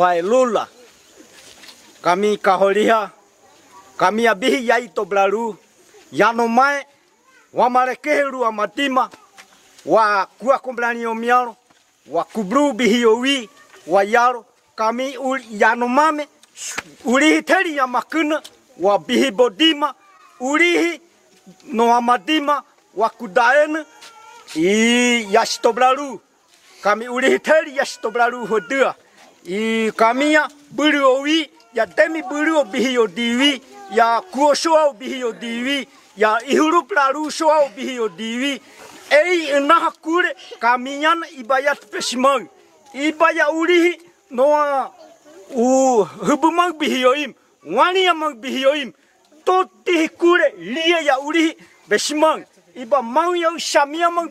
Waelula kami kaholia kami abihi yaito blalu yanomai wamarekeheru amatima wa kua komblani omiaro wa kubru bihiyowi wa yaro kami ul yanomame ulihiteri ya makina wa bihi bodima ulihi no amadima wa kudaena i yashitoblalu kami ulihiteri yashitoblalu hodua i kamia buri owi ya temi buri obihi odiwi ya kuoshoa obihi ya ihuru prarushoa obihi odiwi ei enaha kure kaminyan ibaya pesimang ibaya urihi noa u hubumang bihiyoim wani amang bihiyoim totihi kure liya ya urihi besimang iba mau yang shamia mang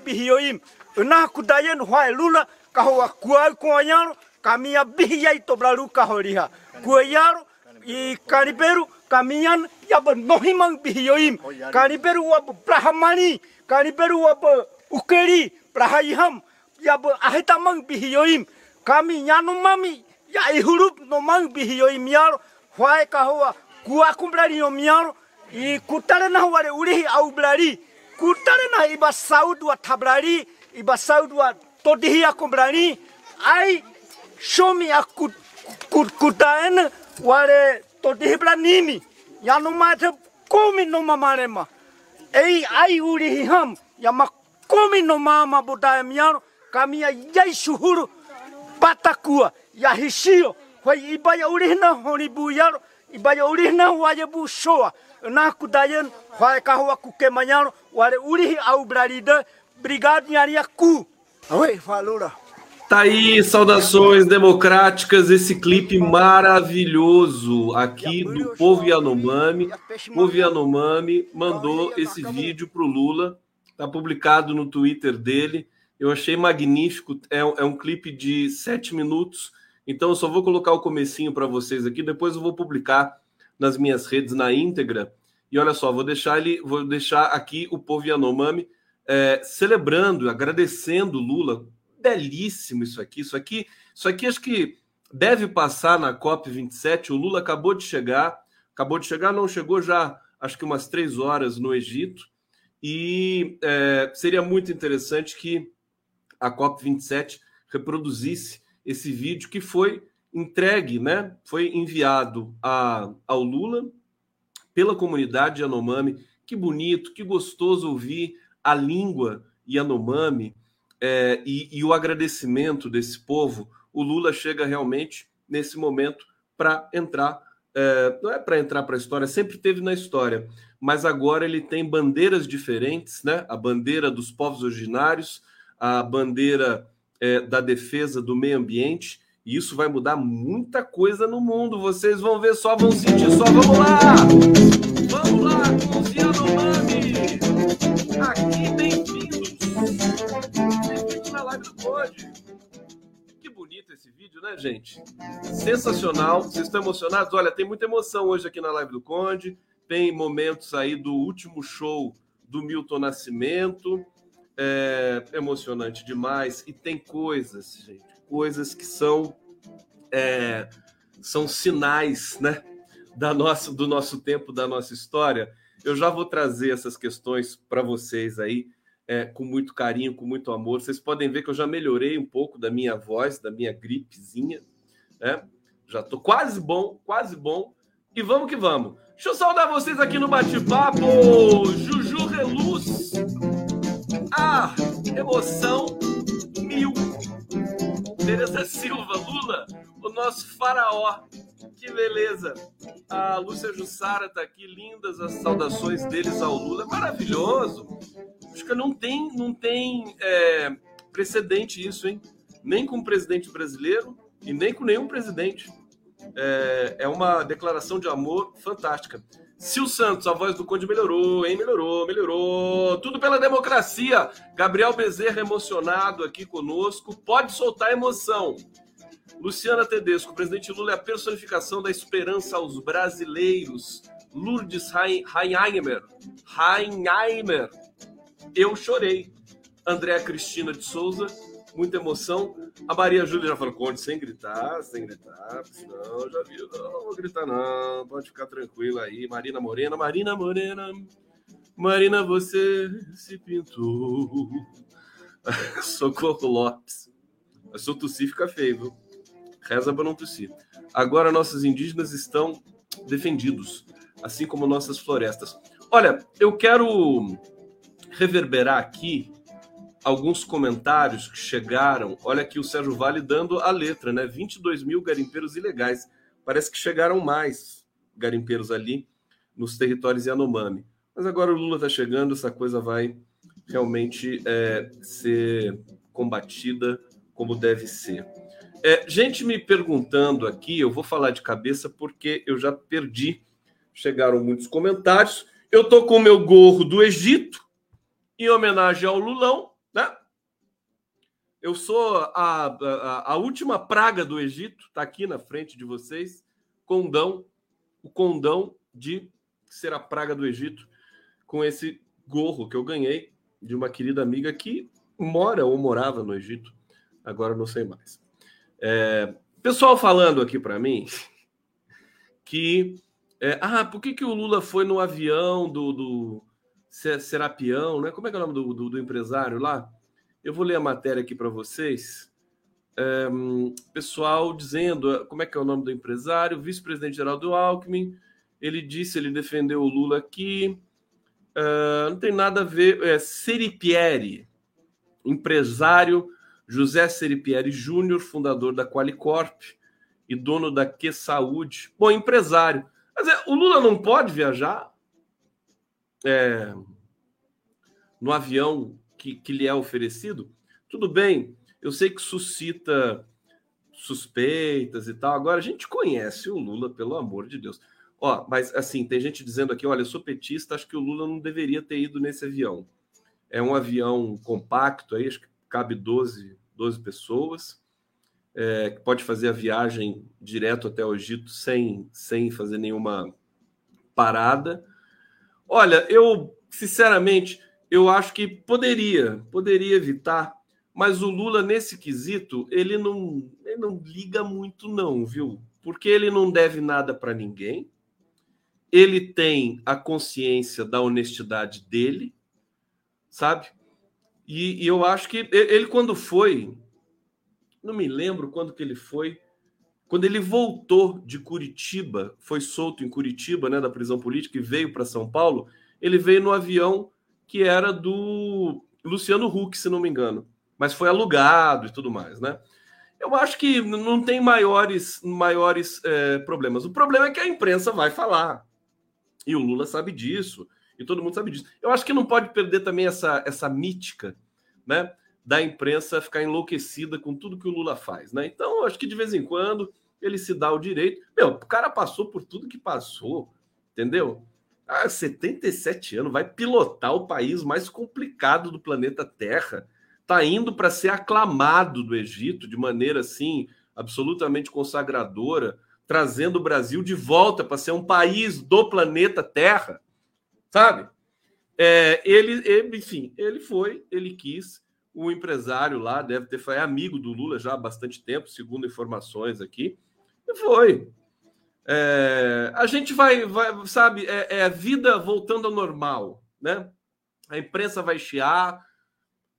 kudayan hua lula kahua kuai kuanyaro kami ya bihiyai tobla luka horiha kueyaru i kaniperu kamiyan yab nohimang bihiyoim. Kaniperu wab prahamani kaniperu wab ukeri prahayham ahita ahitamang bihiyoim. Kami nyanumami ya ihurup nomang bihiyoim yaro. Kahwa kahoa aku berani om i kutare na wale ulihi au blari kutare na iba saudua tabrani, iba saudwa todihia kumbrani ai shomi akut kut kutaen wale todihi nini. Ya no mate komi no mamarema ei ai uri ham. Ya ma no mama budaya miaro. Kami ya yai suhuru batakua ya hisio hoi ibaya uri na honi buyaro ibaya uri na waje bu shoa. Na kudayen hoi kahwa kukemanyaro wale uri au brarida brigade nyaria ku. Oi, falura. Tá aí, saudações democráticas, esse clipe maravilhoso aqui do povo Yanomami. O povo Yanomami mandou esse vídeo para o Lula, tá publicado no Twitter dele. Eu achei magnífico, é, é um clipe de sete minutos, então eu só vou colocar o comecinho para vocês aqui, depois eu vou publicar nas minhas redes na íntegra. E olha só, vou deixar ele, vou deixar aqui o povo Yanomami é, celebrando, agradecendo Lula. Belíssimo isso aqui. Isso aqui, isso aqui acho que deve passar na COP 27. O Lula acabou de chegar, acabou de chegar, não chegou já, acho que umas três horas no Egito. E é, seria muito interessante que a COP 27 reproduzisse esse vídeo que foi entregue, né? Foi enviado a, ao Lula pela comunidade Yanomami. Que bonito, que gostoso ouvir a língua Yanomami é, e, e, o agradecimento desse povo, o Lula chega realmente nesse momento para entrar, é, não é para entrar para a história, sempre teve na história, mas agora ele tem bandeiras diferentes, né? A bandeira dos povos originários, a bandeira é, da defesa do meio ambiente, e isso vai mudar muita coisa no mundo. Vocês vão ver só, vão sentir só. Vamos lá! Que bonito esse vídeo, né, gente? Sensacional. Vocês estão emocionados? Olha, tem muita emoção hoje aqui na live do Conde. Tem momentos aí do último show do Milton Nascimento. É emocionante demais. E tem coisas, gente, coisas que são é, são sinais, né, da nossa, do nosso tempo, da nossa história. Eu já vou trazer essas questões para vocês aí é, com muito carinho, com muito amor. Vocês podem ver que eu já melhorei um pouco da minha voz, da minha gripezinha, né? Já tô quase bom, quase bom. E vamos que vamos. Deixa eu saudar vocês aqui no bate-papo. Juju Reluz. Ah, emoção mil. Tereza Silva, Lula, o nosso faraó. Que beleza. A Lúcia Jussara tá aqui, lindas as saudações deles ao Lula. Maravilhoso. Não tem, não tem é, precedente isso, hein? Nem com o presidente brasileiro e nem com nenhum presidente. É, é uma declaração de amor fantástica. Sil Santos, a voz do Conde melhorou, hein? Melhorou, melhorou. Tudo pela democracia. Gabriel Bezerra emocionado aqui conosco. Pode soltar emoção. Luciana Tedesco, presidente Lula é a personificação da esperança aos brasileiros. Lourdes Heinheimer. Heinheimer. Eu chorei. Andréa Cristina de Souza. muita emoção. A Maria Júlia já falou: conte sem gritar, sem gritar, senão já viu, não, não vou gritar, não, pode ficar tranquilo aí. Marina Morena, Marina Morena, Marina, você se pintou. Socorro Lopes. Se eu tossir, fica feio, viu? Reza para não tossir. Agora nossos indígenas estão defendidos, assim como nossas florestas. Olha, eu quero reverberar aqui alguns comentários que chegaram. Olha aqui o Sérgio Vale dando a letra, né? 22 mil garimpeiros ilegais. Parece que chegaram mais garimpeiros ali nos territórios Yanomami. Mas agora o Lula está chegando, essa coisa vai realmente é, ser combatida como deve ser. É, gente me perguntando aqui, eu vou falar de cabeça porque eu já perdi. Chegaram muitos comentários. Eu tô com o meu gorro do Egito, em homenagem ao Lulão, né? Eu sou a, a, a última praga do Egito, tá aqui na frente de vocês. Condão, o condão de ser a praga do Egito, com esse gorro que eu ganhei de uma querida amiga que mora ou morava no Egito, agora não sei mais. É, pessoal falando aqui para mim que é, ah, por que, que o Lula foi no avião do, do Serapião, né? Como é que é o nome do, do, do empresário lá? Eu vou ler a matéria aqui para vocês. É, pessoal dizendo como é que é o nome do empresário, vice-presidente geral do Alckmin. Ele disse, ele defendeu o Lula aqui. Uh, não tem nada a ver. É Seripieri, empresário José Seripieri Júnior, fundador da Qualicorp e dono da Que Saúde. Bom, empresário. Mas é, o Lula não pode viajar é, no avião que, que lhe é oferecido? Tudo bem, eu sei que suscita suspeitas e tal. Agora, a gente conhece o Lula, pelo amor de Deus. Ó, mas assim, tem gente dizendo aqui, olha, eu sou petista, acho que o Lula não deveria ter ido nesse avião. É um avião compacto aí, acho que cabe 12, 12 pessoas, é, que pode fazer a viagem direto até o Egito sem, sem fazer nenhuma parada. Olha, eu, sinceramente, eu acho que poderia, poderia evitar, mas o Lula, nesse quesito, ele não, ele não liga muito, não, viu? Porque ele não deve nada para ninguém ele tem a consciência da honestidade dele, sabe? E, e, eu acho que ele, quando foi, não me lembro quando que ele foi, quando ele voltou de Curitiba, foi solto em Curitiba, né, da prisão política, e veio para São Paulo, ele veio no avião que era do Luciano Huck, se não me engano, mas foi alugado e tudo mais, né? Eu acho que não tem maiores, maiores é, problemas. O problema é que a imprensa vai falar. E o Lula sabe disso, e todo mundo sabe disso. Eu acho que não pode perder também essa, essa mítica, né? Da imprensa ficar enlouquecida com tudo que o Lula faz, né? Então, acho que de vez em quando ele se dá o direito. Meu, o cara passou por tudo que passou, entendeu? Ah, 77 anos, vai pilotar o país mais complicado do planeta Terra. Tá indo para ser aclamado do Egito de maneira assim absolutamente consagradora trazendo o Brasil de volta para ser um país do planeta Terra, sabe? É, ele, ele, enfim, ele foi, ele quis. O empresário lá deve ter foi amigo do Lula já há bastante tempo, segundo informações aqui. E foi. É, a gente vai, vai sabe, é, é a vida voltando ao normal, né? A imprensa vai chiar,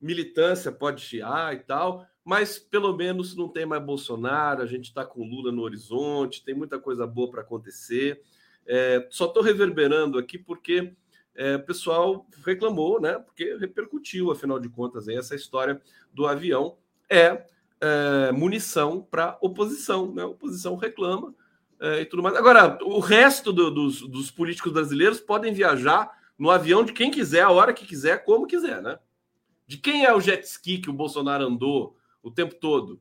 militância pode chiar e tal, mas pelo menos não tem mais Bolsonaro, a gente está com Lula no horizonte, tem muita coisa boa para acontecer. É, só estou reverberando aqui porque é, o pessoal reclamou, né? Porque repercutiu, afinal de contas, aí, essa história do avião é, é munição para oposição, né? A oposição reclama é, e tudo mais. Agora, o resto do, dos, dos políticos brasileiros podem viajar no avião de quem quiser, a hora que quiser, como quiser, né? De quem é o jet ski que o Bolsonaro andou o tempo todo.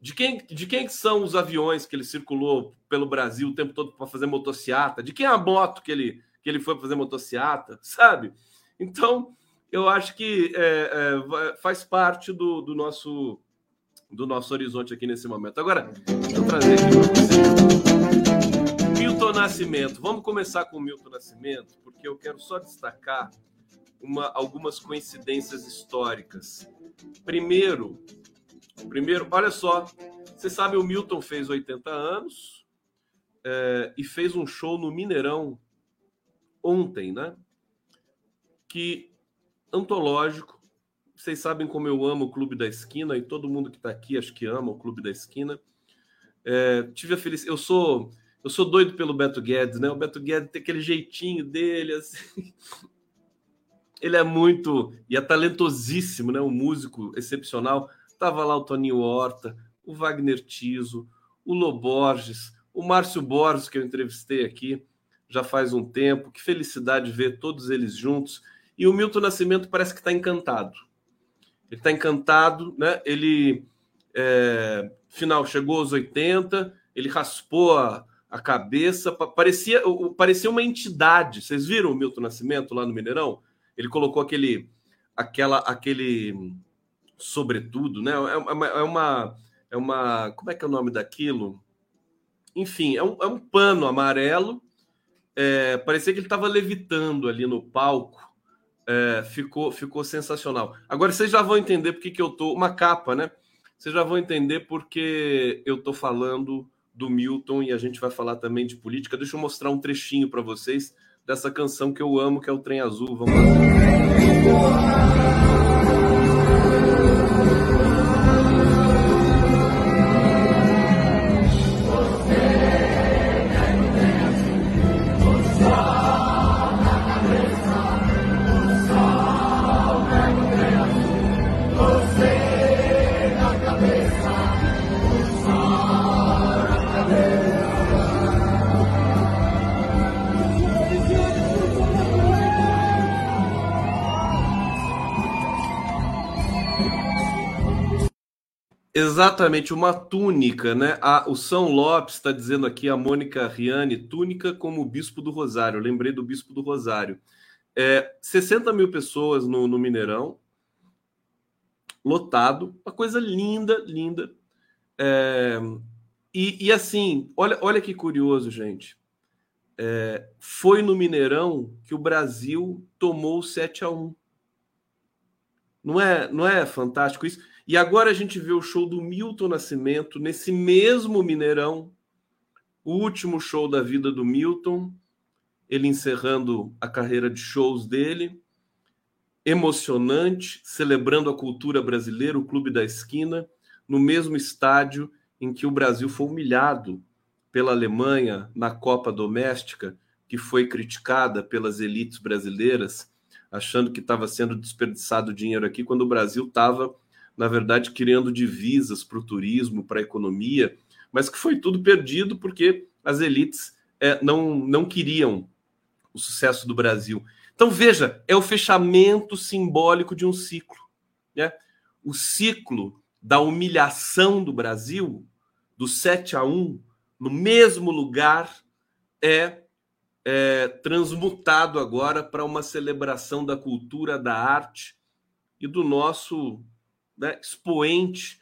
De quem, de quem são os aviões que ele circulou pelo Brasil o tempo todo para fazer motociata? De quem é a moto que ele, que ele foi fazer motociata? Sabe? Então, eu acho que é, é, faz parte do, do, nosso, do nosso horizonte aqui nesse momento. Agora, deixa eu trazer aqui para você. Milton Nascimento. Vamos começar com o Milton Nascimento, porque eu quero só destacar uma, algumas coincidências históricas Primeiro, primeiro, olha só, você sabe o Milton fez 80 anos é, e fez um show no Mineirão ontem, né? Que antológico. Vocês sabem como eu amo o Clube da Esquina e todo mundo que está aqui acho que ama o Clube da Esquina. É, tive a felicidade. Eu sou eu sou doido pelo Beto Guedes, né? O Beto Guedes tem aquele jeitinho dele, assim. Ele é muito e é talentosíssimo, né? Um músico excepcional. Tava lá o Toninho Horta, o Wagner Tiso, o Loborges, o Márcio Borges, que eu entrevistei aqui já faz um tempo. Que felicidade ver todos eles juntos. E o Milton Nascimento parece que está encantado. Ele está encantado, né? Ele, é, final, chegou aos 80, ele raspou a, a cabeça, parecia, parecia uma entidade. Vocês viram o Milton Nascimento lá no Mineirão? Ele colocou aquele, aquela, aquele sobretudo, né? É uma, é uma, é uma, como é que é o nome daquilo? Enfim, é um, é um pano amarelo. É, parecia que ele estava levitando ali no palco. É, ficou, ficou sensacional. Agora vocês já vão entender porque que eu tô uma capa, né? Vocês já vão entender porque eu tô falando do Milton e a gente vai falar também de política. Deixa eu mostrar um trechinho para vocês dessa canção que eu amo, que é o Trem Azul. Vamos lá. Exatamente, uma túnica, né? A, o São Lopes está dizendo aqui, a Mônica Riani, túnica como Bispo do Rosário. Eu lembrei do Bispo do Rosário. É, 60 mil pessoas no, no Mineirão, lotado, uma coisa linda, linda. É, e, e, assim, olha, olha que curioso, gente. É, foi no Mineirão que o Brasil tomou 7 a 1 não é, não é fantástico isso? E agora a gente vê o show do Milton Nascimento nesse mesmo Mineirão, o último show da vida do Milton, ele encerrando a carreira de shows dele, emocionante, celebrando a cultura brasileira, o Clube da Esquina, no mesmo estádio em que o Brasil foi humilhado pela Alemanha na Copa Doméstica, que foi criticada pelas elites brasileiras, achando que estava sendo desperdiçado dinheiro aqui, quando o Brasil estava na verdade, criando divisas para o turismo, para a economia, mas que foi tudo perdido porque as elites é, não, não queriam o sucesso do Brasil. Então, veja, é o fechamento simbólico de um ciclo. Né? O ciclo da humilhação do Brasil, do 7 a 1, no mesmo lugar, é, é transmutado agora para uma celebração da cultura, da arte e do nosso né, expoente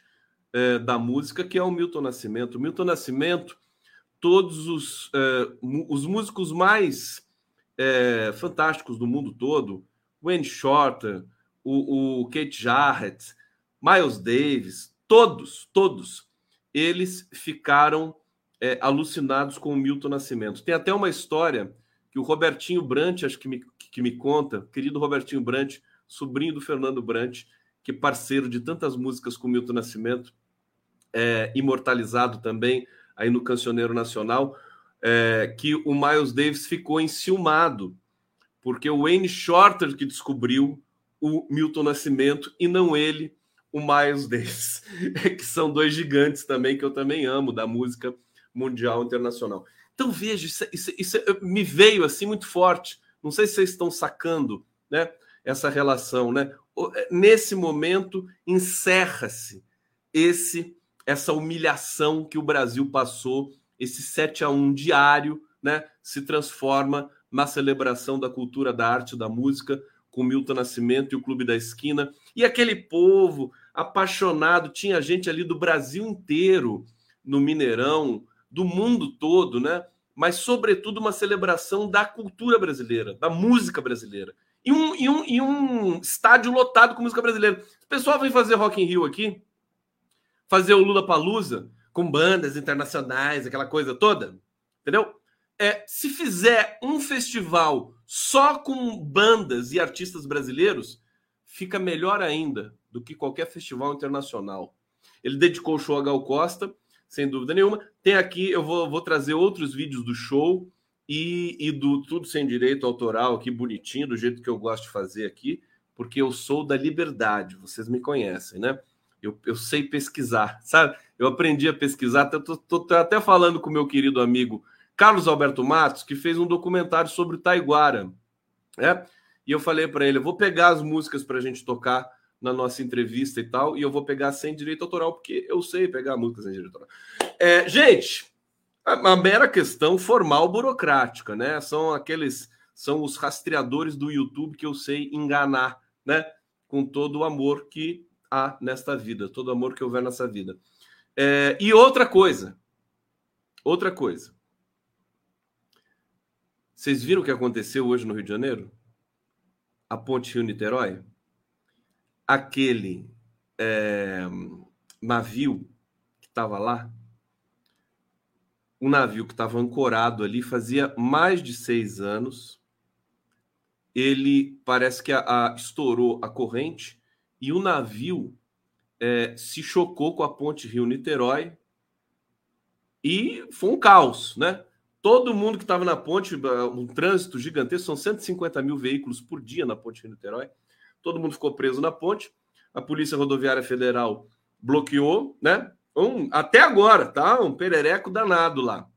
é, da música, que é o Milton Nascimento. O Milton Nascimento, todos os, é, os músicos mais é, fantásticos do mundo todo, Wayne Shorter, o, o Kate Jarrett, Miles Davis, todos, todos, eles ficaram é, alucinados com o Milton Nascimento. Tem até uma história que o Robertinho Brant, acho que me, que me conta, querido Robertinho Brant, sobrinho do Fernando Brant, que parceiro de tantas músicas com Milton Nascimento, é, imortalizado também aí no Cancioneiro Nacional, é, que o Miles Davis ficou enciumado, porque o Wayne Shorter que descobriu o Milton Nascimento e não ele, o Miles Davis, que são dois gigantes também que eu também amo da música mundial internacional. Então veja, isso, isso, isso me veio assim muito forte. Não sei se vocês estão sacando, né? Essa relação, né? É, nesse momento encerra-se esse essa humilhação que o Brasil passou, esse 7 a 1 diário, né, se transforma na celebração da cultura, da arte, da música, com Milton Nascimento e o Clube da Esquina. E aquele povo apaixonado, tinha gente ali do Brasil inteiro no Mineirão, do mundo todo, né? Mas sobretudo uma celebração da cultura brasileira, da música brasileira. E um, e um, e um estádio lotado com música brasileira. O pessoal vem fazer Rock in Rio aqui, fazer o Lula Palusa com bandas internacionais, aquela coisa toda, entendeu? É, se fizer um festival só com bandas e artistas brasileiros, fica melhor ainda do que qualquer festival internacional. Ele dedicou o show a Gal Costa, sem dúvida nenhuma. Tem aqui, eu vou, vou trazer outros vídeos do show e, e do Tudo Sem Direito Autoral aqui, bonitinho, do jeito que eu gosto de fazer aqui, porque eu sou da liberdade, vocês me conhecem, né? Eu, eu sei pesquisar, sabe? Eu aprendi a pesquisar, tô, até falando com meu querido amigo Carlos Alberto Matos, que fez um documentário sobre o Taiguara, né? E eu falei para ele, eu vou pegar as músicas para a gente tocar na nossa entrevista e tal, e eu vou pegar sem direito autoral, porque eu sei pegar músicas sem direito autoral. É, gente, uma mera questão formal burocrática, né? São aqueles, são os rastreadores do YouTube que eu sei enganar, né? Com todo o amor que há nesta vida, todo o amor que houver nessa vida. É, e outra coisa, outra coisa. Vocês viram o que aconteceu hoje no Rio de Janeiro? A ponte Rio-Niterói? Aquele é, navio que estava lá, um navio que estava ancorado ali fazia mais de seis anos. Ele parece que a, a, estourou a corrente e o navio é, se chocou com a ponte Rio-Niterói e foi um caos, né? Todo mundo que estava na ponte, um trânsito gigantesco, são 150 mil veículos por dia na ponte Rio-Niterói. Todo mundo ficou preso na ponte. A Polícia Rodoviária Federal bloqueou, né? Um, até agora, tá? Um perereco danado lá.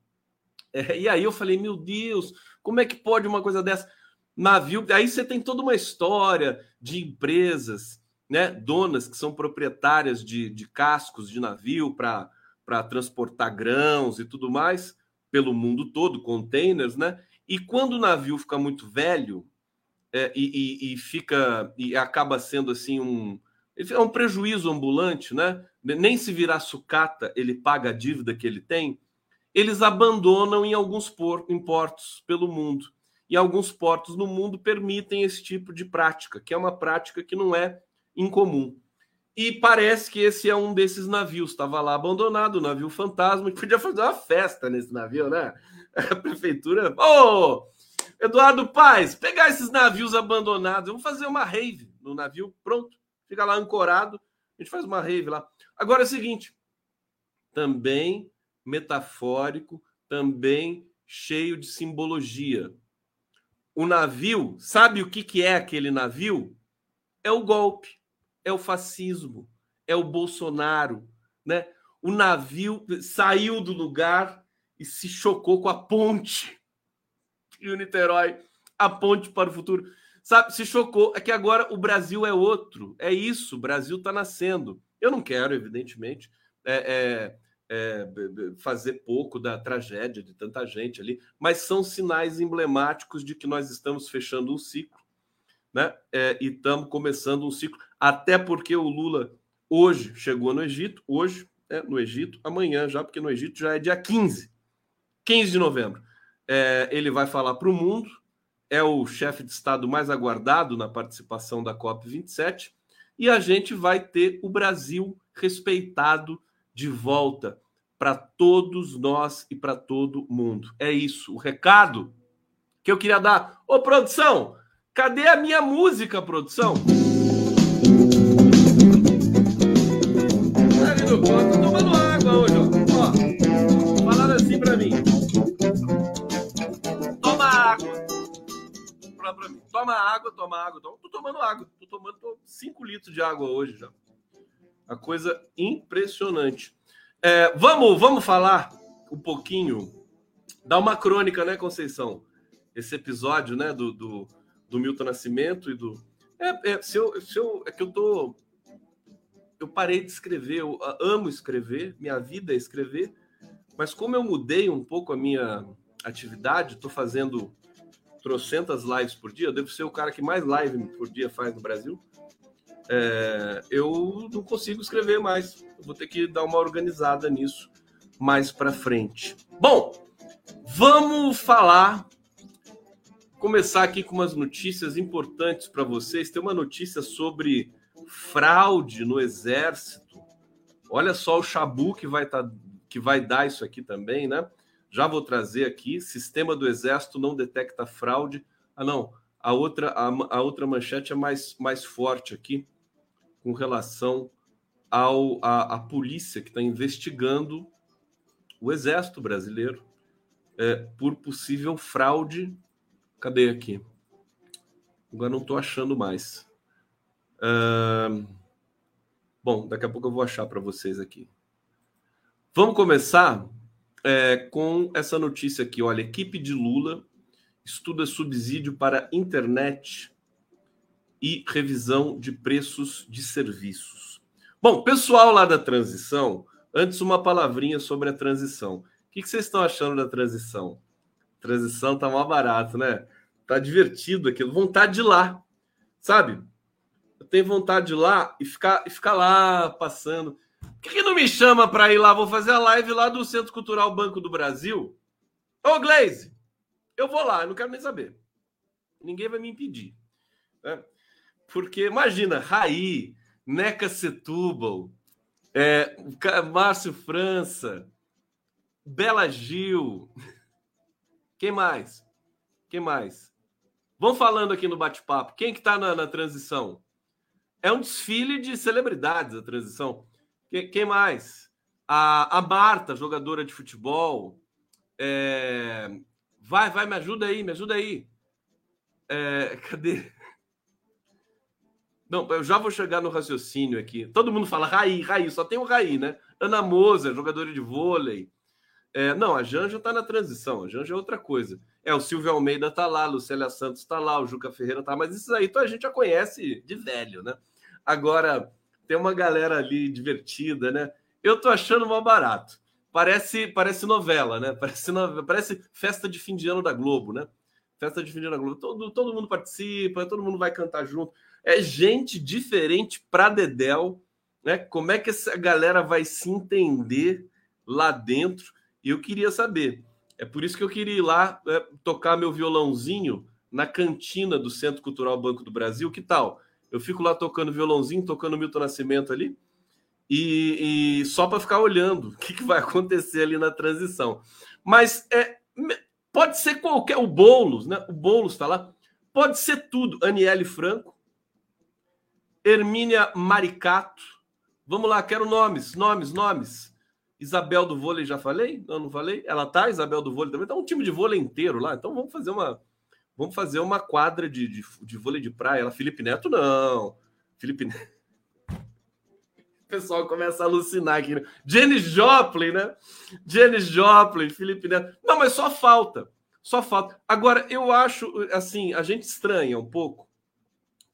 É, e aí eu falei, meu Deus, como é que pode uma coisa dessa? Navio. Aí você tem toda uma história de empresas, né? Donas que são proprietárias de, de cascos de navio para transportar grãos e tudo mais pelo mundo todo, containers, né? E quando o navio fica muito velho é, e, e, e fica e acaba sendo assim um é um prejuízo ambulante, né? Nem se virar sucata, ele paga a dívida que ele tem. Eles abandonam em alguns portos pelo mundo. E alguns portos no mundo permitem esse tipo de prática, que é uma prática que não é incomum. E parece que esse é um desses navios. Estava lá abandonado, o navio fantasma, que podia fazer uma festa nesse navio, né? A prefeitura. Ô, oh, Eduardo Paz, pegar esses navios abandonados, vamos fazer uma rave no navio, pronto fica lá ancorado, a gente faz uma rave lá. Agora é o seguinte, também metafórico, também cheio de simbologia. O navio, sabe o que, que é aquele navio? É o golpe, é o fascismo, é o Bolsonaro, né? O navio saiu do lugar e se chocou com a ponte. E o Niterói, a ponte para o futuro sabe, se chocou. É que agora o Brasil é outro. É isso, o Brasil está nascendo. Eu não quero, evidentemente, é, é, é, fazer pouco da tragédia de tanta gente ali, mas são sinais emblemáticos de que nós estamos fechando um ciclo, né? É, e estamos começando um ciclo, até porque o Lula hoje chegou no Egito, hoje é no Egito, amanhã já, porque no Egito já é dia 15, 15 de novembro. É, ele vai falar para o mundo é o chefe de Estado mais aguardado na participação da COP27, e a gente vai ter o Brasil respeitado de volta para todos nós e para todo mundo. É isso, o recado que eu queria dar. Ô, produção, cadê a minha música, produção? Tomando água Toma água, toma água. Tô, tô tomando água. Tô tomando 5 litros de água hoje já. A coisa impressionante. É, vamos, vamos falar um pouquinho. Dar uma crônica, né, Conceição? Esse episódio, né, do, do, do Milton Nascimento e do. É, é, se eu, se eu, é que eu tô. Eu parei de escrever, eu amo escrever, minha vida é escrever, mas como eu mudei um pouco a minha atividade, estou fazendo trocentas lives por dia, eu devo ser o cara que mais live por dia faz no Brasil. É, eu não consigo escrever mais. Eu vou ter que dar uma organizada nisso mais para frente. Bom, vamos falar começar aqui com umas notícias importantes para vocês. Tem uma notícia sobre fraude no exército. Olha só o chabu que vai, tá, que vai dar isso aqui também, né? Já vou trazer aqui. Sistema do exército não detecta fraude. Ah, não. A outra, a, a outra manchete é mais, mais forte aqui, com relação ao, a, a polícia que está investigando o exército brasileiro é, por possível fraude Cadê aqui? Agora não estou achando mais. Uh... Bom, daqui a pouco eu vou achar para vocês aqui. Vamos começar é, com essa notícia aqui. Olha, equipe de Lula estuda subsídio para internet e revisão de preços de serviços. Bom, pessoal lá da transição, antes uma palavrinha sobre a transição. O que vocês estão achando da transição? Transição tá mais barato, né? Tá divertido aquilo, vontade de ir lá, sabe? Eu tenho vontade de ir lá e ficar, e ficar lá passando. Por que, não me chama para ir lá? Vou fazer a live lá do Centro Cultural Banco do Brasil. Ô, Glaze, eu vou lá, eu não quero nem saber. Ninguém vai me impedir. Né? Porque, imagina, Raí, Neca Setúbal, é, Márcio França, Bela Gil. Quem mais? Quem mais? Vão falando aqui no bate-papo. Quem que está na, na, transição? É um desfile de celebridades a transição. Quem, quem mais? A, a Marta, jogadora de futebol. É... Vai, vai, me ajuda aí, me ajuda aí. É... Cadê? Não, eu já vou chegar no raciocínio aqui. Todo mundo fala Raí, Raí, só tem o Raí, né? Ana Moser, jogadora de vôlei. É, não, a Janja está na transição, a Janja é outra coisa. É, o Silvio Almeida está lá, Lucélia Santos está lá, o Juca Ferreira está, mas isso aí então, a gente já conhece de velho, né? Agora, tem uma galera ali divertida, né? Eu tô achando mal barato. Parece, parece novela, né? Parece, parece festa de fim de ano da Globo, né? Festa de fim de ano da Globo. Todo, todo mundo participa, todo mundo vai cantar junto. É gente diferente pra Dedel, né? Como é que essa galera vai se entender lá dentro? E eu queria saber. É por isso que eu queria ir lá é, tocar meu violãozinho na cantina do Centro Cultural Banco do Brasil. Que tal? Eu fico lá tocando violãozinho, tocando Milton Nascimento ali, e, e só para ficar olhando o que, que, vai acontecer ali na transição. Mas é, pode ser qualquer. O Boulos, né? O Boulos está lá. Pode ser tudo. Aniele Franco, Hermínia Maricato. Vamos lá, quero nomes, nomes, nomes. Isabel do vôlei, já falei? Não, não falei? Ela tá, Isabel do vôlei também. Tá um time de vôlei inteiro lá. Então vamos fazer uma vamos fazer uma quadra de, de, de vôlei de praia. Ela, Felipe Neto, não. Felipe Neto. O pessoal começa a alucinar aqui. Né? Jenny Joplin, né? Jenny Joplin, Felipe Neto. Não, mas só falta. Só falta. Agora, eu acho, assim, a gente estranha um pouco.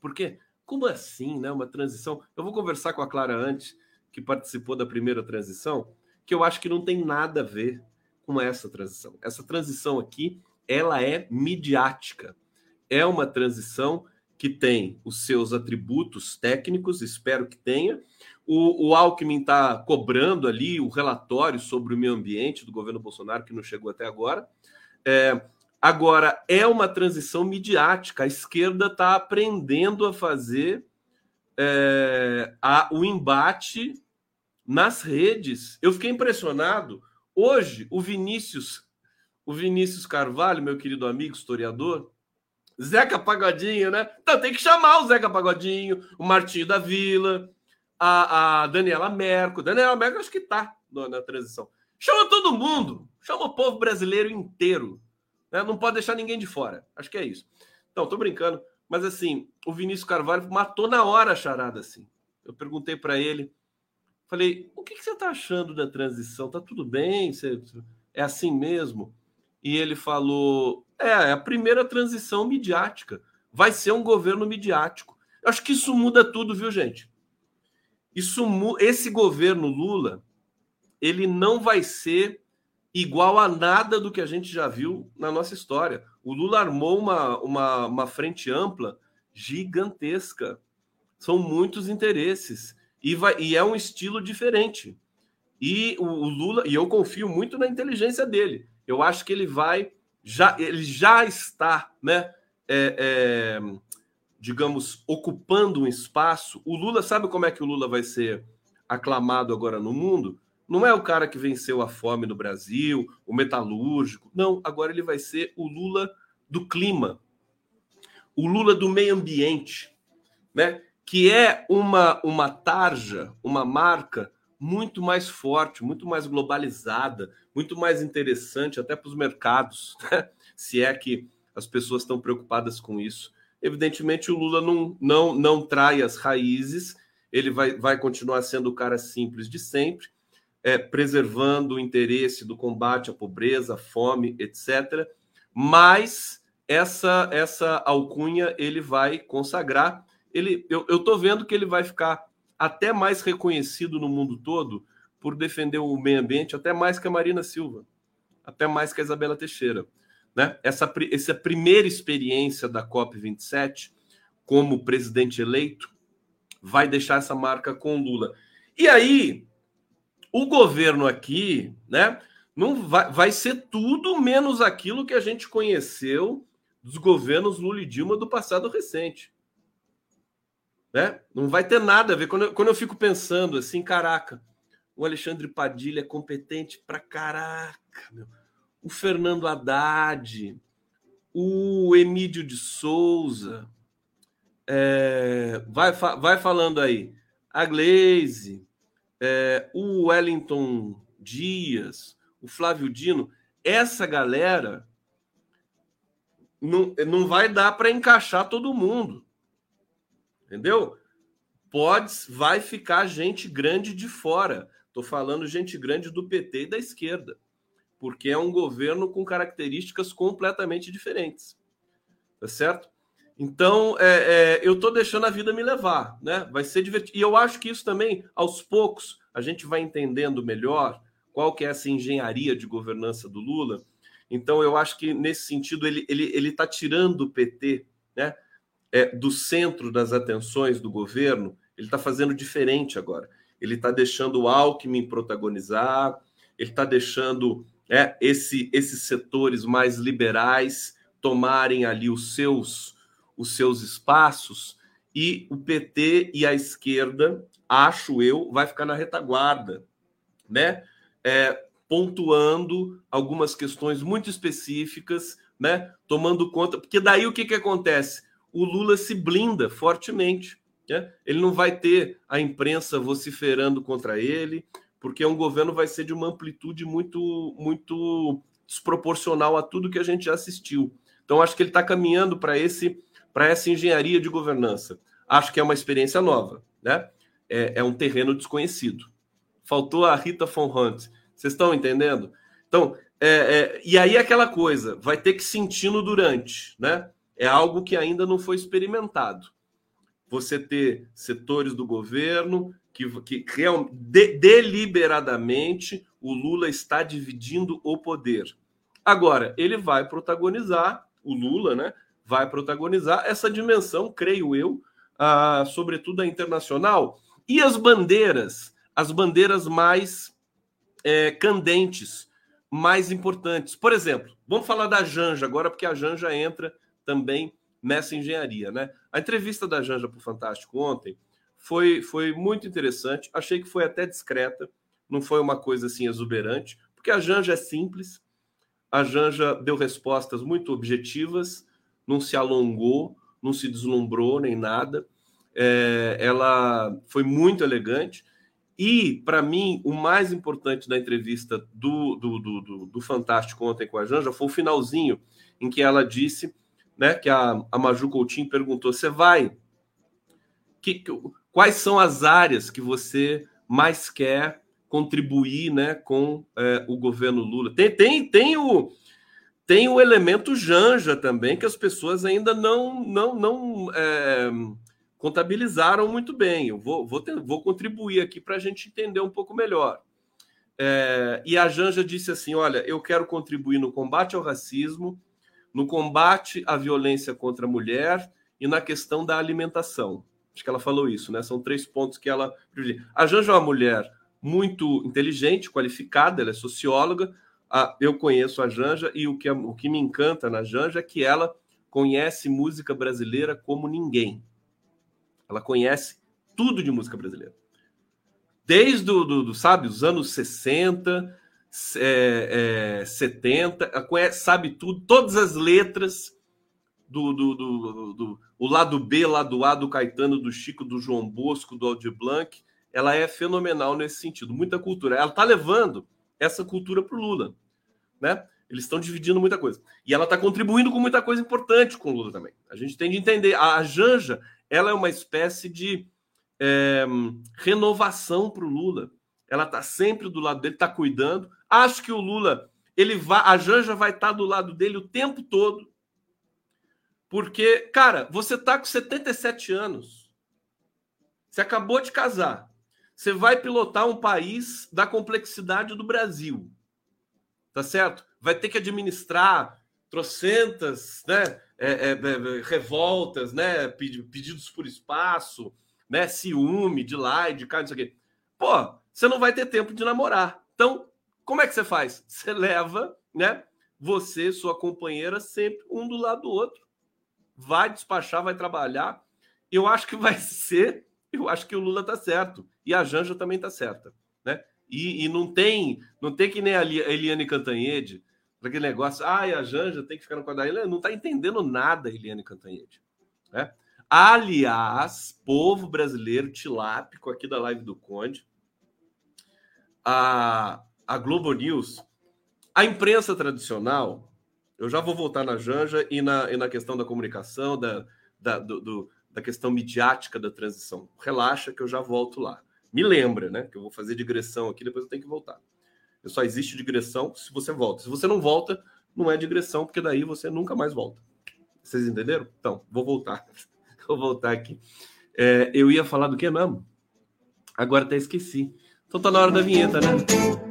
Porque, como assim, né? Uma transição. Eu vou conversar com a Clara antes, que participou da primeira transição que eu acho que não tem nada a ver com essa transição. Essa transição aqui, ela é midiática. É uma transição que tem os seus atributos técnicos, espero que tenha. O, o Alckmin está cobrando ali o relatório sobre o meio ambiente do governo Bolsonaro, que não chegou até agora. É, agora, é uma transição midiática. A esquerda está aprendendo a fazer é, a, o embate nas redes. Eu fiquei impressionado. Hoje, o Vinícius, o Vinícius Carvalho, meu querido amigo historiador, Zeca Pagodinho, né? Então tem que chamar o Zeca Pagodinho, o Martinho da Vila, a, a Daniela Merco. Daniela Merco acho que tá na transição. Chama todo mundo, chama o povo brasileiro inteiro. Né? Não pode deixar ninguém de fora. Acho que é isso. Então, tô brincando. Mas assim, o Vinícius Carvalho matou na hora a charada, assim. Eu perguntei para ele Falei, o que, que você está achando da transição? Tá tudo bem? Você, é assim mesmo? E ele falou: é, é a primeira transição midiática. Vai ser um governo midiático. Eu acho que isso muda tudo, viu, gente? Isso, esse governo Lula, ele não vai ser igual a nada do que a gente já viu na nossa história. O Lula armou uma, uma, uma frente ampla gigantesca. São muitos interesses e, vai, e é um estilo diferente. E o, o, Lula, e eu confio muito na inteligência dele. Eu acho que ele vai, já, ele já está, né? é, é, digamos, ocupando um espaço. O Lula, sabe como é que o Lula vai ser aclamado agora no mundo? Não é o cara que venceu a fome no Brasil, o metalúrgico. Não, agora ele vai ser o Lula do clima, o Lula do meio ambiente, né? que é uma, uma tarja, uma marca muito mais forte, muito mais globalizada, muito mais interessante até para os mercados, né? se é que as pessoas estão preocupadas com isso. Evidentemente, o Lula não, não, não trai as raízes, ele vai, vai continuar sendo o cara simples de sempre, é, preservando o interesse do combate à pobreza, à fome, etc. Mas essa essa alcunha ele vai consagrar. Ele, eu estou vendo que ele vai ficar até mais reconhecido no mundo todo por defender o meio ambiente, até mais que a Marina Silva, até mais que a Isabela Teixeira. Né? Essa, essa primeira experiência da COP27 como presidente eleito vai deixar essa marca com Lula. E aí, o governo aqui, né, não vai, vai ser tudo menos aquilo que a gente conheceu dos governos Lula e Dilma do passado recente. Né? Não vai ter nada a ver. Quando eu, quando eu fico pensando assim, caraca, o Alexandre Padilha é competente pra caraca, meu. O Fernando Haddad, o Emílio de Souza, é, vai, vai falando aí, a Glaze, é, o Wellington Dias, o Flávio Dino, essa galera não, não vai dar para encaixar todo mundo. Entendeu? Pode, vai ficar gente grande de fora. Estou falando gente grande do PT e da esquerda, porque é um governo com características completamente diferentes. Tá certo? Então, é, é, eu estou deixando a vida me levar, né? Vai ser divertido. E eu acho que isso também, aos poucos, a gente vai entendendo melhor qual que é essa engenharia de governança do Lula. Então, eu acho que, nesse sentido, ele está ele, ele tá tirando o PT né, é, do centro das atenções do governo. Ele está fazendo diferente agora. Ele está deixando o Alckmin protagonizar, ele está deixando é, esse, esses setores mais liberais tomarem ali os seus os seus espaços e o PT e a esquerda, acho eu, vai ficar na retaguarda, né? É, pontuando algumas questões muito específicas, né? Tomando conta, porque daí o que, que acontece? O Lula se blinda fortemente. Né? Ele não vai ter a imprensa vociferando contra ele, porque um governo vai ser de uma amplitude muito, muito desproporcional a tudo que a gente já assistiu. Então, acho que ele está caminhando para esse para essa engenharia de governança. Acho que é uma experiência nova, né? É, é um terreno desconhecido. Faltou a Rita von Hunt. Vocês estão entendendo? Então, é, é, e aí aquela coisa, vai ter que sentir no durante, né? É algo que ainda não foi experimentado. Você ter setores do governo que, que real, de, deliberadamente o Lula está dividindo o poder. Agora, ele vai protagonizar, o Lula, né? vai protagonizar essa dimensão, creio eu, ah, sobretudo a internacional. E as bandeiras, as bandeiras mais é, candentes, mais importantes. Por exemplo, vamos falar da Janja agora, porque a Janja entra também nessa engenharia. Né? A entrevista da Janja para o Fantástico ontem foi, foi muito interessante. Achei que foi até discreta, não foi uma coisa assim exuberante, porque a Janja é simples, a Janja deu respostas muito objetivas, não se alongou, não se deslumbrou nem nada. É, ela foi muito elegante. E, para mim, o mais importante da entrevista do, do, do, do, Fantástico ontem com a Janja foi o finalzinho, em que ela disse né, que a, a Maju Coutinho perguntou: você vai. Que, quais são as áreas que você mais quer contribuir né, com é, o governo Lula? Tem, tem, tem o, tem o elemento Janja também, que as pessoas ainda não, não, não é, contabilizaram muito bem. Eu vou, vou, ter, vou contribuir aqui para a gente entender um pouco melhor. É, e a Janja disse assim: olha, eu quero contribuir no combate ao racismo, no combate à violência contra a mulher e na questão da alimentação. Acho que ela falou isso, né? São três pontos que ela. A Janja é uma mulher muito inteligente, qualificada, ela é socióloga, eu conheço a Janja e o que, o que me encanta na Janja é que ela conhece música brasileira como ninguém. Ela conhece tudo de música brasileira. Desde, do, do, do sabe, os anos 60, é, é, 70, ela conhece, sabe tudo, todas as letras do, do, do, do, o lado B, lado A do Caetano, do Chico, do João Bosco, do Aldir Blanc. Ela é fenomenal nesse sentido, muita cultura. Ela está levando essa cultura para o Lula, né? Eles estão dividindo muita coisa. E ela está contribuindo com muita coisa importante com o Lula também. A gente tem de entender. A Janja, ela é uma espécie de é, renovação para o Lula. Ela está sempre do lado dele, está cuidando. Acho que o Lula, ele vai, a Janja vai estar tá do lado dele o tempo todo. Porque, cara, você está com 77 anos. Você acabou de casar. Você vai pilotar um país da complexidade do Brasil. Tá certo? vai ter que administrar trocentas né, é, é, é, revoltas, né, pedidos por espaço, né, ciúme de lá e de cá, não sei o quê. Pô, você não vai ter tempo de namorar. Então, como é que você faz? Você leva, né, você, sua companheira, sempre um do lado do outro. Vai despachar, vai trabalhar. Eu acho que vai ser, eu acho que o Lula tá certo. E a Janja também tá certa, né? E, e não tem, não tem que nem a Eliane Cantanhede, aquele negócio, ah, a Janja tem que ficar no quadro. Ele não está entendendo nada, Eliane Cantanhede. Né? Aliás, povo brasileiro tilápico aqui da live do Conde, a, a Globo News, a imprensa tradicional, eu já vou voltar na Janja e na, e na questão da comunicação, da, da, do, do, da questão midiática da transição. Relaxa que eu já volto lá. Me lembra, né? Que eu vou fazer digressão aqui, depois eu tenho que voltar. Só existe digressão se você volta. Se você não volta, não é digressão, porque daí você nunca mais volta. Vocês entenderam? Então, vou voltar. vou voltar aqui. É, eu ia falar do que mesmo? Agora até esqueci. Então tá na hora da vinheta, né?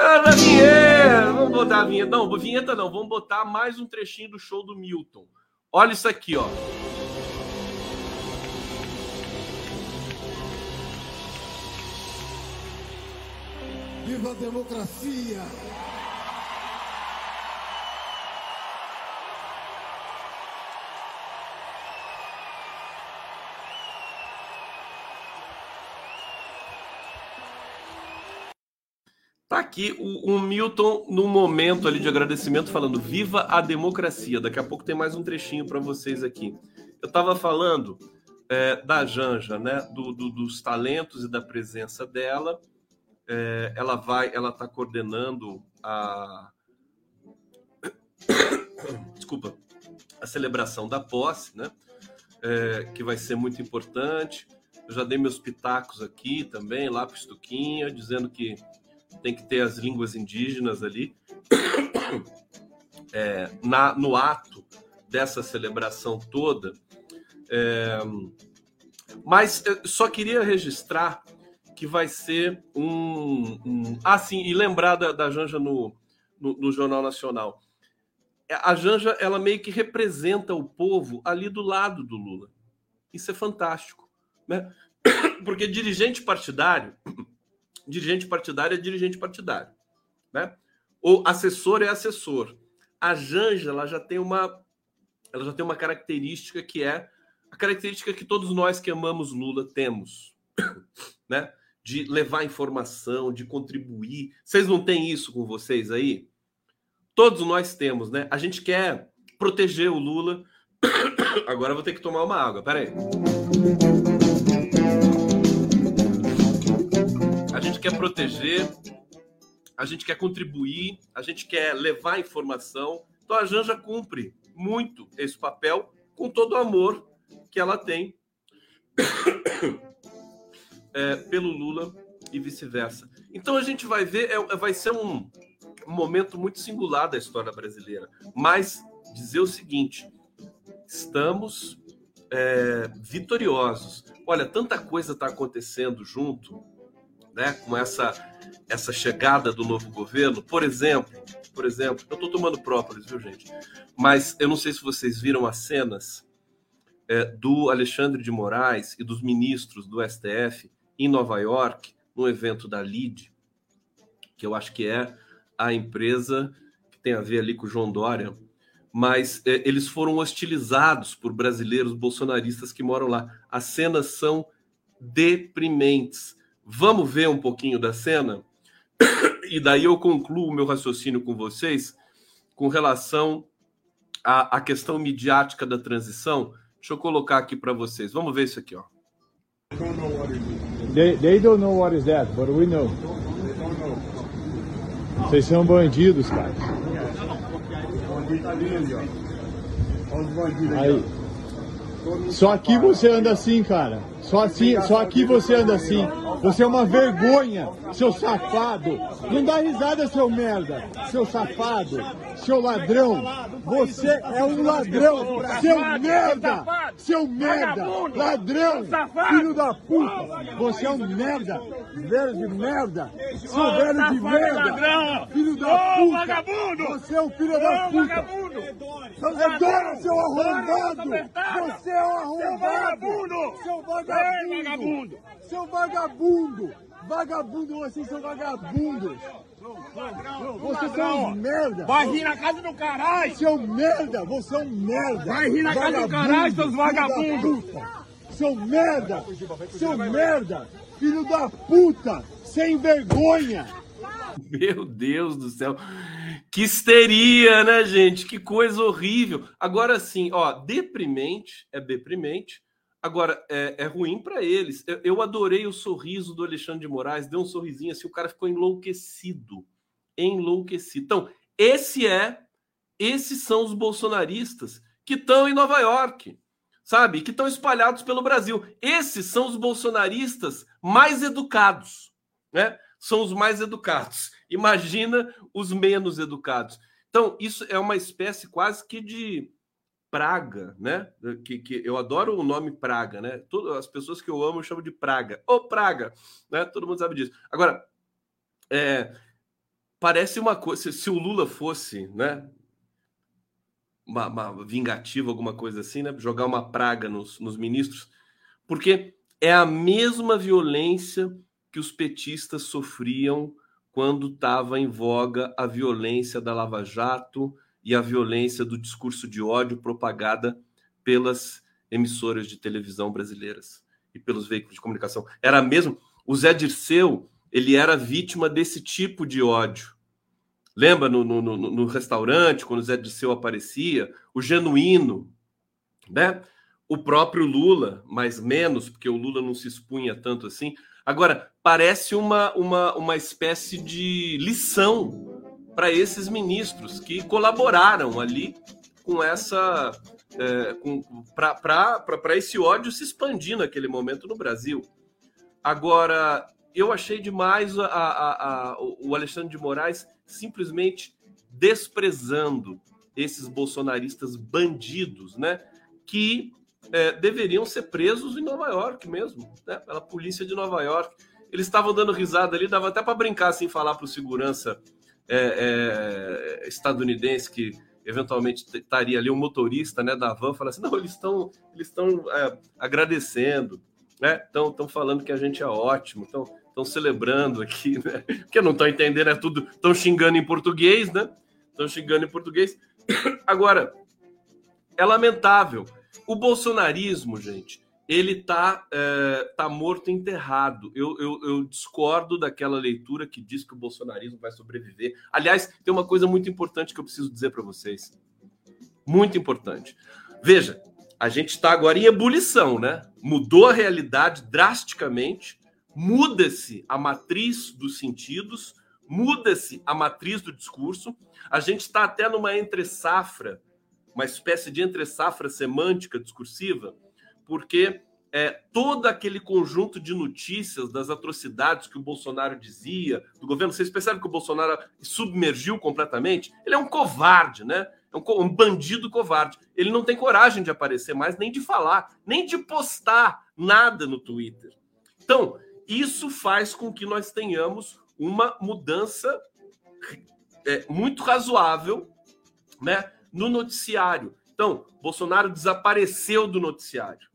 Da vinheta! Vamos botar a vinheta. Não, vinheta não. Vamos botar mais um trechinho do show do Milton. Olha isso aqui, ó. Viva a democracia! Aqui o, o, Milton no momento ali de agradecimento falando viva a democracia. Daqui a pouco tem mais um trechinho para vocês aqui. Eu estava falando é, da Janja, né, do, do, dos talentos e da presença dela é, ela vai, ela está coordenando a desculpa a celebração da posse, né? É, que vai ser muito importante. Eu já dei meus pitacos aqui também, lá para Estuquinha, dizendo que tem que ter as línguas indígenas ali é, na, no ato dessa celebração toda. É, mas só queria registrar que vai ser um. um... Ah, sim, e lembrar da, da Janja no, no, no, Jornal Nacional. É, a Janja, ela meio que representa o povo ali do lado do Lula. Isso é fantástico. Né? Porque dirigente partidário, dirigente partidário é dirigente partidário. Né? O assessor é assessor. A Janja, ela já tem uma. Ela já tem uma característica que é a característica que todos nós que amamos Lula temos, né? de levar informação, de contribuir. Vocês não têm isso com vocês aí? Todos nós temos, né? A gente quer proteger o Lula. Agora vou ter que tomar uma água, peraí. Gente quer proteger, a gente quer contribuir, a gente quer levar informação. Então a Janja cumpre muito esse papel com todo o amor que ela tem é, pelo Lula e vice-versa. Então a gente vai ver, é, vai ser um, momento muito singular da história brasileira. Mas dizer o seguinte: estamos é, vitoriosos. Olha, tanta coisa está acontecendo junto, né, com essa essa chegada do novo governo. Por exemplo, por exemplo, eu estou tomando própolis, viu, gente? Mas eu não sei se vocês viram as cenas é, do Alexandre de Moraes e dos ministros do STF em Nova York, no evento da LID, que eu acho que é a empresa que tem a ver ali com o João Dória, mas é, eles foram hostilizados por brasileiros bolsonaristas que moram lá. As cenas são deprimentes. Vamos ver um pouquinho da cena? E daí eu concluo o meu raciocínio com vocês com relação à, à questão midiática da transição. Deixa eu colocar aqui para vocês. Vamos ver isso aqui, ó. They, they don't know what is that, but we know. Vocês são bandidos, cara. Aí. Só aqui você anda assim, cara. Só assim, só aqui você anda assim. Você é uma vergonha, seu safado. Não dá risada, seu merda, seu safado, seu ladrão. Você é um ladrão, seu merda, seu merda, ladrão, filho da puta. Você é um merda, velho de merda, seu velho de merda, filho da puta. Você é um filho da puta. É dono, seu arrombado. Você é um arrombado. Seu vagabundo. Seu vagabundo. Vagabundo, vocês são vagabundos. Vocês são merda. Vai rir na casa do caralho! Seu merda, você é um merda. Vai rir na casa do caralho, seus vagabundos. Seu merda, seu merda, filho da puta, sem vergonha. Meu Deus do céu. Que histeria, né, gente? Que coisa horrível. Agora sim, ó, deprimente, é deprimente. Agora, é, é ruim para eles. Eu, eu, adorei o sorriso do Alexandre de Moraes, deu um sorrisinho assim, o cara ficou enlouquecido. Enlouquecido. Então, esse é, esses são os bolsonaristas que estão em Nova York, sabe? Que estão espalhados pelo Brasil. Esses são os bolsonaristas mais educados, né? São os mais educados. Imagina os menos educados. Então, isso é uma espécie quase que de praga, né? Que, que eu adoro o nome praga, né? Todas as pessoas que eu amo eu chamo de praga. Ô, praga, né? Todo mundo sabe disso. Agora, é, parece uma coisa. Se o Lula fosse, né? Uma, uma, vingativa, alguma coisa assim, né? Jogar uma praga nos, nos ministros, porque é a mesma violência que os petistas sofriam quando estava em voga a violência da Lava Jato e a violência do discurso de ódio propagada pelas emissoras de televisão brasileiras e pelos veículos de comunicação. Era mesmo o Zé Dirceu, ele era vítima desse tipo de ódio. Lembra no, no, no, no restaurante, quando o Zé Dirceu aparecia, o genuíno, né? O próprio Lula, mais menos, porque o Lula não se expunha tanto assim. Agora, parece uma, uma, uma espécie de lição para esses ministros que colaboraram ali com essa. É, para esse ódio se expandir naquele momento no Brasil. Agora, eu achei demais a, a, a, o Alexandre de Moraes simplesmente desprezando esses bolsonaristas bandidos, né? Que é, deveriam ser presos em Nova York mesmo, né? Pela polícia de Nova York. Eles estavam dando risada ali, dava até para brincar assim, falar para o segurança é, é, estadunidense que eventualmente estaria ali um motorista né, da van, fala assim, não, eles estão eles estão é, agradecendo, né? Estão falando que a gente é ótimo, estão estão celebrando aqui, né? Porque não estão entendendo, é tudo, estão xingando em português, né? Estão xingando em português. Agora, é lamentável. O bolsonarismo, gente, ele está é, tá morto enterrado. Eu, eu, eu, discordo daquela leitura que diz que o bolsonarismo vai sobreviver. Aliás, tem uma coisa muito importante que eu preciso dizer para vocês. Muito importante. Veja, a gente está agora em ebulição, né? Mudou a realidade drasticamente, muda-se a matriz dos sentidos, muda-se a matriz do discurso. A gente está até numa entre-safra, uma espécie de entre-safra semântica discursiva porque é, todo aquele conjunto de notícias das atrocidades que o Bolsonaro dizia do governo, vocês percebem que o Bolsonaro submergiu completamente? Ele é um covarde, né? É um, um bandido covarde. Ele não tem coragem de aparecer mais, nem de falar, nem de postar nada no Twitter. Então, isso faz com que nós tenhamos uma mudança é, muito razoável né, no noticiário. Então, Bolsonaro desapareceu do noticiário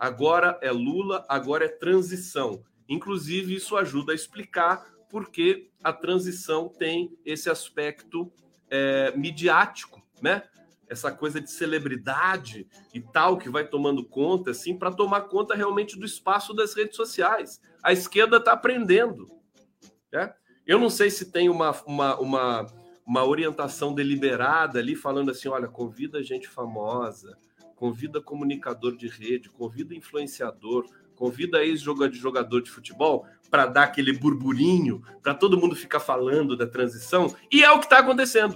agora é Lula, agora é transição. Inclusive, isso ajuda a explicar por que a transição tem esse aspecto é, midiático, né? essa coisa de celebridade e tal que vai tomando conta, assim, para tomar conta realmente do espaço das redes sociais. A esquerda está aprendendo. Né? Eu não sei se tem uma, uma, uma, uma orientação deliberada ali falando assim: olha, convida gente famosa, convida comunicador de rede, convida influenciador, convida ex-jogador de futebol para dar aquele burburinho, para todo mundo ficar falando da transição, e é o que está acontecendo.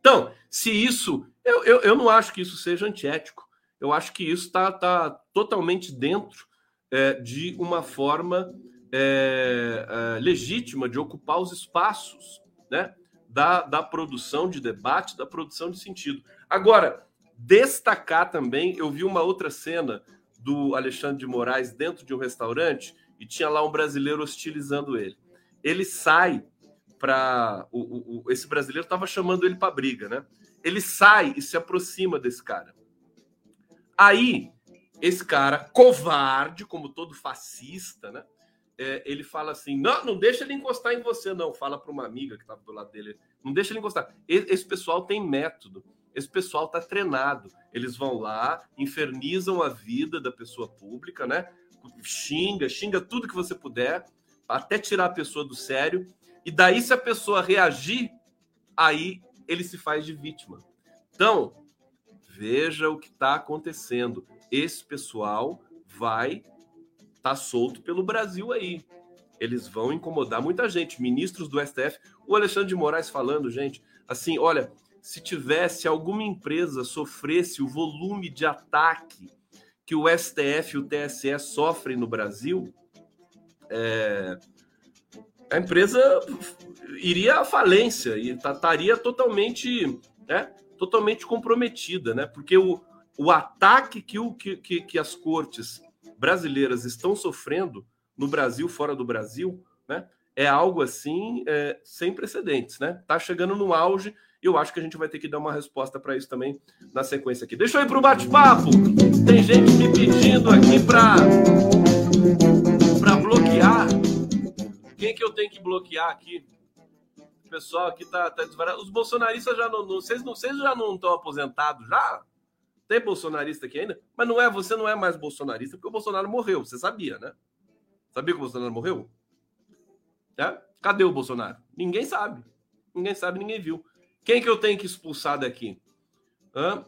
Então, se isso. Eu, eu, eu, não acho que isso seja antiético. Eu acho que isso está tá totalmente dentro é, de uma forma é, é, legítima de ocupar os espaços né, da, da produção de debate, da produção de sentido. Agora, destacar também, eu vi uma outra cena do Alexandre de Moraes dentro de um restaurante e tinha lá um brasileiro hostilizando ele. Ele sai para. O, o, esse brasileiro estava chamando ele para briga, né? Ele sai e se aproxima desse cara. Aí, esse cara, covarde, como todo fascista, né? É, ele fala assim: não, não deixa ele encostar em você, não. Fala para uma amiga que estava do lado dele. Não deixa ele encostar. Esse pessoal tem método. Esse pessoal está treinado. Eles vão lá, infernizam a vida da pessoa pública, né? Xinga, xinga tudo que você puder, até tirar a pessoa do sério. E daí, se a pessoa reagir, aí ele se faz de vítima. Então, veja o que está acontecendo. Esse pessoal vai estar tá solto pelo Brasil aí. Eles vão incomodar muita gente. Ministros do STF, o Alexandre de Moraes falando, gente, assim, olha, se tivesse alguma empresa sofresse o volume de ataque que o STF e o TSE sofrem no Brasil, é, a empresa iria à falência e estaria totalmente, né, totalmente comprometida, né? Porque o, o ataque que, o, que, que, que as cortes brasileiras estão sofrendo no Brasil, fora do Brasil, né? É algo assim é, sem precedentes, né? Tá chegando no auge eu acho que a gente vai ter que dar uma resposta para isso também na sequência aqui. Deixa eu ir para o bate-papo. Tem gente me pedindo aqui para bloquear quem que eu tenho que bloquear aqui? O pessoal aqui tá, tá desvarado. Os bolsonaristas já não, não, vocês não. Vocês já não estão aposentados já? Tem bolsonarista aqui ainda? Mas não é, você não é mais bolsonarista, porque o Bolsonaro morreu. Você sabia, né? Sabia que o Bolsonaro morreu? É? Cadê o Bolsonaro? Ninguém sabe. Ninguém sabe, ninguém viu. Quem que eu tenho que expulsar daqui? Hã?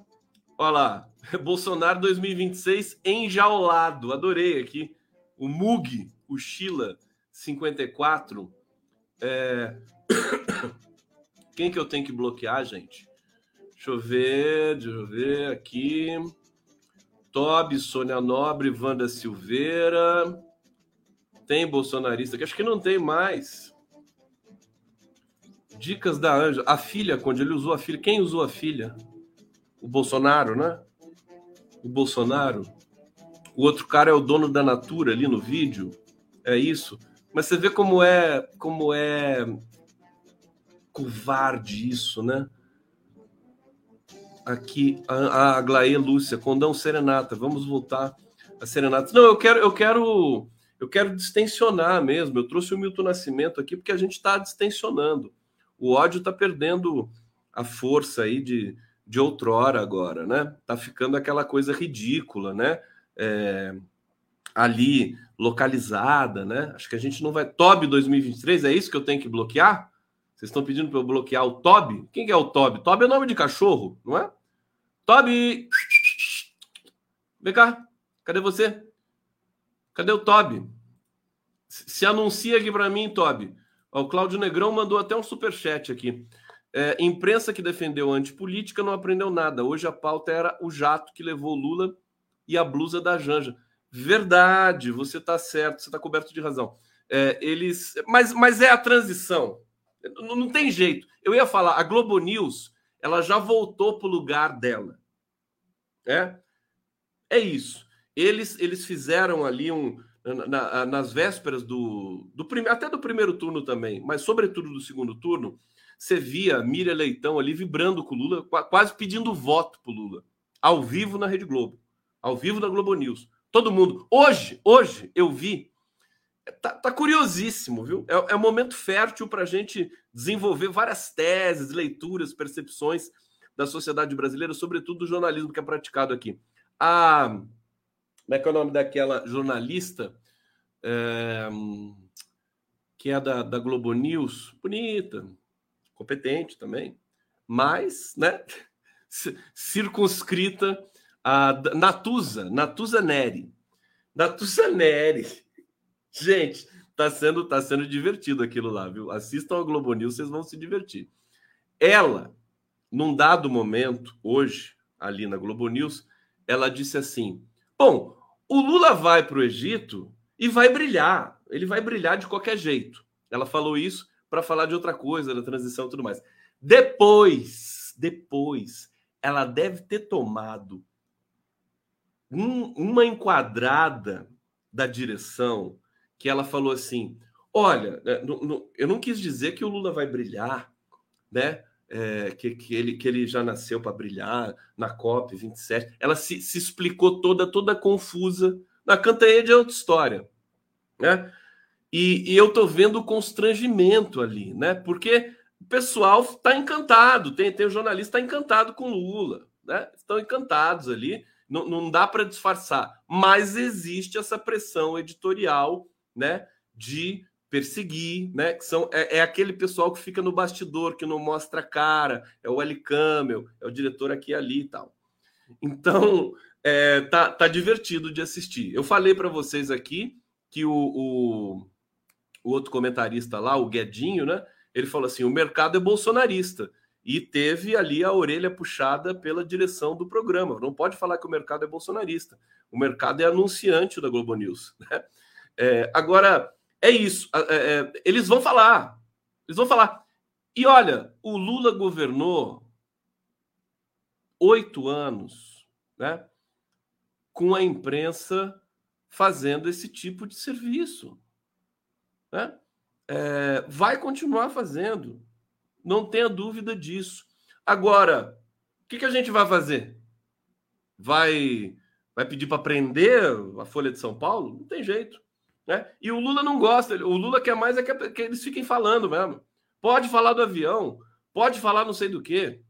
Olha lá. Bolsonaro 2026 enjaulado. Adorei aqui. O Mug, o Chila. 54. É... Quem que eu tenho que bloquear, gente? Deixa eu ver, deixa eu ver aqui. Tobi, Sônia Nobre, Wanda Silveira. Tem bolsonarista que acho que não tem mais. Dicas da Anja. A filha, quando ele usou a filha. Quem usou a filha? O Bolsonaro, né? O Bolsonaro. O outro cara é o dono da Natura ali no vídeo. É isso. Mas você vê como é, como é covarde isso, né? Aqui a, a Glaê Lúcia, Condão Serenata, vamos voltar a Serenata. Não, eu quero, eu quero, eu quero distensionar mesmo. Eu trouxe o Milton Nascimento aqui porque a gente está distensionando. O ódio está perdendo a força aí de, de outrora agora, né? Tá ficando aquela coisa ridícula, né? É, ali localizada, né? Acho que a gente não vai. TOB 2023, é isso que eu tenho que bloquear? Vocês estão pedindo para eu bloquear o TOB? Quem que é o TOB? TOB é nome de cachorro, não é? TOB! Vem cá, cadê você? Cadê o TOB? Se anuncia aqui para mim, TOB. O Cláudio Negrão mandou até um super chat aqui. É, imprensa que defendeu antipolítica não aprendeu nada. Hoje a pauta era o jato que levou Lula e a blusa da Janja. Verdade, você está certo, você está coberto de razão. É, eles, mas, mas é a transição. Não, não, tem jeito. Eu ia falar, a Globo News, ela já voltou para o lugar dela. É, é isso. Eles, eles fizeram ali um na, nas vésperas do, do até do primeiro turno também, mas sobretudo do segundo turno, você via Miriam Leitão ali vibrando com o Lula, quase pedindo voto para o Lula, ao vivo na Rede Globo, ao vivo na Globo News. Todo mundo. Hoje, hoje eu vi. Tá, tá curiosíssimo, viu? É, é um momento fértil para a gente desenvolver várias teses, leituras, percepções, da sociedade brasileira, sobretudo do jornalismo que é praticado aqui. A, como é que é o nome daquela jornalista é, que é da, da Globo News? Bonita, competente também, mas, né, circunscrita a Natuza, Natuza Neri. Natuza Neri. Gente, tá sendo, tá sendo divertido aquilo lá, viu? Assistam a Globo News, vocês vão se divertir. Ela, num dado momento, hoje, ali na Globo News, ela disse assim: Bom, o Lula vai para o Egito e vai brilhar. Ele vai brilhar de qualquer jeito. Ela falou isso para falar de outra coisa, da transição e tudo mais. Depois, depois, ela deve ter tomado um, uma enquadrada da direção que ela falou assim: olha, né, eu não quis dizer que o Lula vai brilhar, né? É, que, que, ele, que ele já nasceu para brilhar na COP 27. Ela se, se explicou toda, toda confusa. Na Cantanhede é outra história, né? E, e eu tô vendo o constrangimento ali, né? Porque o pessoal está encantado, tem, tem o jornalista tá encantado com Lula, né? Estão encantados ali, não, não dá para disfarçar, mas existe essa pressão editorial né, de perseguir, né? Que são é, é, aquele pessoal que fica no bastidor, que não mostra a cara, é o Eli Camel, é o diretor aqui e ali e tal. Então, é, tá, tá divertido de assistir. Eu falei para vocês aqui que o, o, o, outro comentarista lá, o Guedinho, né? Ele falou assim: o mercado é bolsonarista. E teve ali a orelha puxada pela direção do programa. Não pode falar que o mercado é bolsonarista. O mercado é anunciante da Globo News. Né? É, agora, é isso. É, é, eles vão falar. Eles vão falar. E olha, o Lula governou oito anos, né? Com a imprensa fazendo esse tipo de serviço. Né? É, vai continuar fazendo. Não tenha dúvida disso. Agora, o que, que a gente vai fazer? Vai, vai pedir para prender a Folha de São Paulo? Não tem jeito. Né? E o Lula não gosta, o Lula quer mais é que, que eles fiquem falando mesmo. Pode falar do avião, pode falar não sei do que,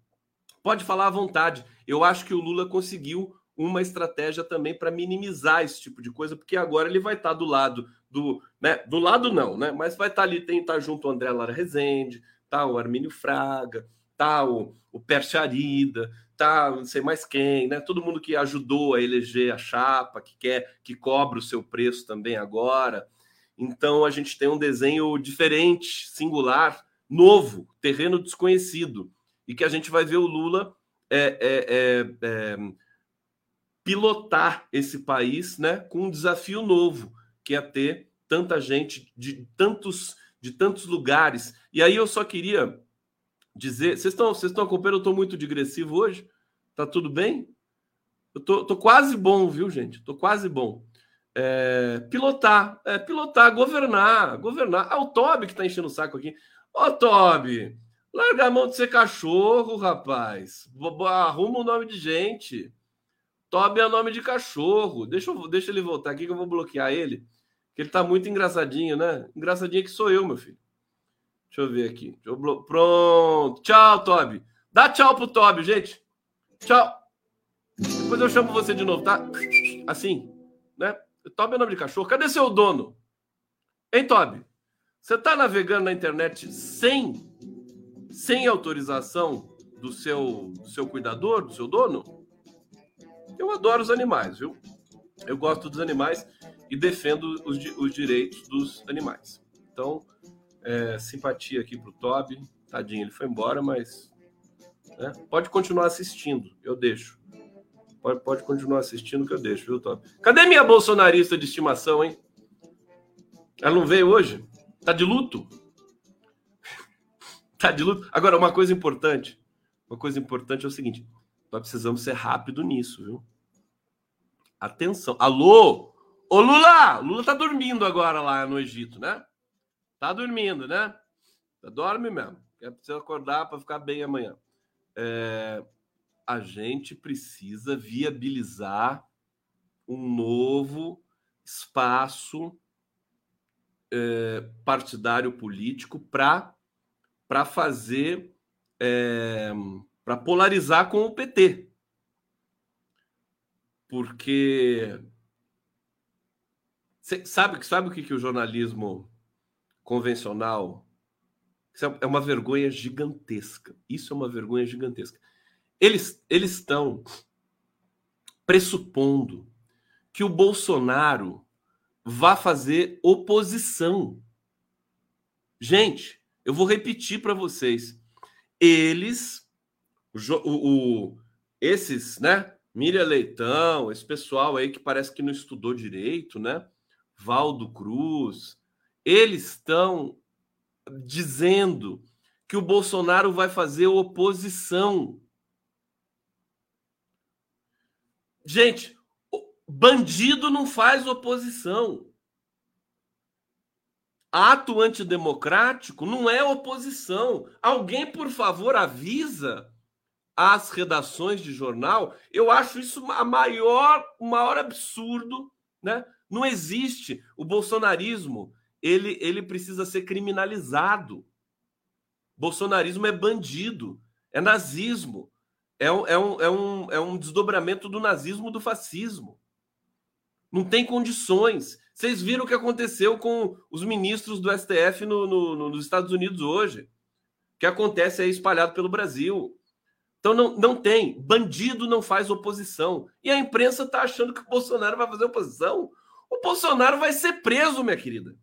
pode falar à vontade. Eu acho que o Lula conseguiu uma estratégia também para minimizar esse tipo de coisa, porque agora ele vai estar tá do lado do, né, do lado não, né, mas vai estar tá ali, tem tá junto o André Lara Rezende, tá o Armínio Fraga, tá o, o Percharida, tá não sei mais quem, né? Todo mundo que ajudou a eleger a chapa, que quer que cobra o seu preço também agora. Então a gente tem um desenho diferente, singular, novo, terreno desconhecido, e que a gente vai ver o Lula é, é, é, é, pilotar esse país, né, com um desafio novo, que é ter tanta gente de tantos de tantos lugares. E aí eu só queria dizer. Vocês estão, vocês estão acompanhando? Eu estou muito digressivo hoje? Tá tudo bem? Eu tô, tô quase bom, viu, gente? Tô quase bom. É, pilotar, é, pilotar, governar, governar. Ah, o Toby que tá enchendo o saco aqui. Ô, Toby, larga a mão de ser cachorro, rapaz. Arruma o nome de gente. Toby é nome de cachorro. Deixa, eu, deixa ele voltar aqui que eu vou bloquear ele. Que ele tá muito engraçadinho, né? Engraçadinho que sou eu, meu filho. Deixa eu ver aqui. Eu. Pronto. Tchau, Toby. Dá tchau pro Toby, gente. Tchau. Depois eu chamo você de novo, tá? Assim, né? Toby é nome de cachorro. Cadê seu dono? Hein, Toby? Você tá navegando na internet sem sem autorização do seu do seu cuidador, do seu dono? Eu adoro os animais, viu? Eu gosto dos animais e defendo os, os direitos dos animais. Então, é, simpatia aqui pro Toby. Tadinho, ele foi embora, mas né? pode continuar assistindo, eu deixo. Pode, pode continuar assistindo que eu deixo, viu, Toby? Cadê minha bolsonarista de estimação, hein? Ela não veio hoje? Tá de luto? tá de luto? Agora, uma coisa importante. Uma coisa importante é o seguinte: nós precisamos ser rápido nisso, viu? Atenção. Alô? Ô, Lula! Lula tá dormindo agora lá no Egito, né? Tá dormindo, né? Dorme mesmo. Preciso acordar para ficar bem amanhã. É, a gente precisa viabilizar um novo espaço é, partidário político para fazer é, para polarizar com o PT. Porque sabe, sabe o que, que o jornalismo convencional é, é uma vergonha gigantesca. Isso é uma vergonha gigantesca. Eles, eles estão pressupondo que o Bolsonaro vá fazer oposição. Gente, eu vou repetir para vocês. Eles, o, o, esses, né? Miriam Leitão, esse pessoal aí que parece que não estudou direito, né? Valdo Cruz, eles estão dizendo que o Bolsonaro vai fazer oposição. Gente, bandido não faz oposição. Ato antidemocrático não é oposição. Alguém, por favor, avisa as redações de jornal. Eu acho isso a maior, o maior absurdo, né? Não existe o bolsonarismo ele, ele precisa ser criminalizado. Bolsonarismo é bandido, é nazismo, é um, é um, é um, é um desdobramento do nazismo do fascismo. Não tem condições. Vocês viram o que aconteceu com os ministros do STF no, no, nos Estados Unidos hoje. O que acontece aí espalhado pelo Brasil. Então não, não tem. Bandido não faz oposição. E a imprensa está achando que o Bolsonaro vai fazer oposição. O Bolsonaro vai ser preso, minha querida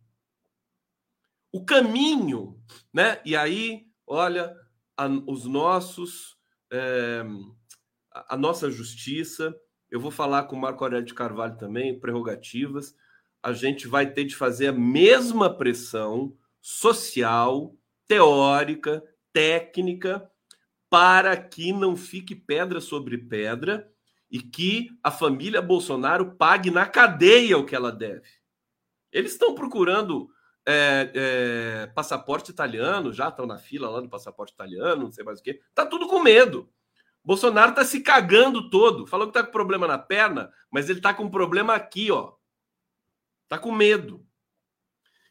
o caminho, né? E aí, olha, a, os nossos, é, a, a nossa justiça, eu vou falar com o Marco Aurélio de Carvalho também, prerrogativas, a gente vai ter de fazer a mesma pressão social, teórica, técnica, para que não fique pedra sobre pedra e que a família Bolsonaro pague na cadeia o que ela deve. Eles estão procurando é, é, passaporte italiano, já estão na fila lá do passaporte italiano, não sei mais o que. Tá tudo com medo. Bolsonaro tá se cagando todo. Falou que tá com problema na perna, mas ele tá com problema aqui, ó. Tá com medo.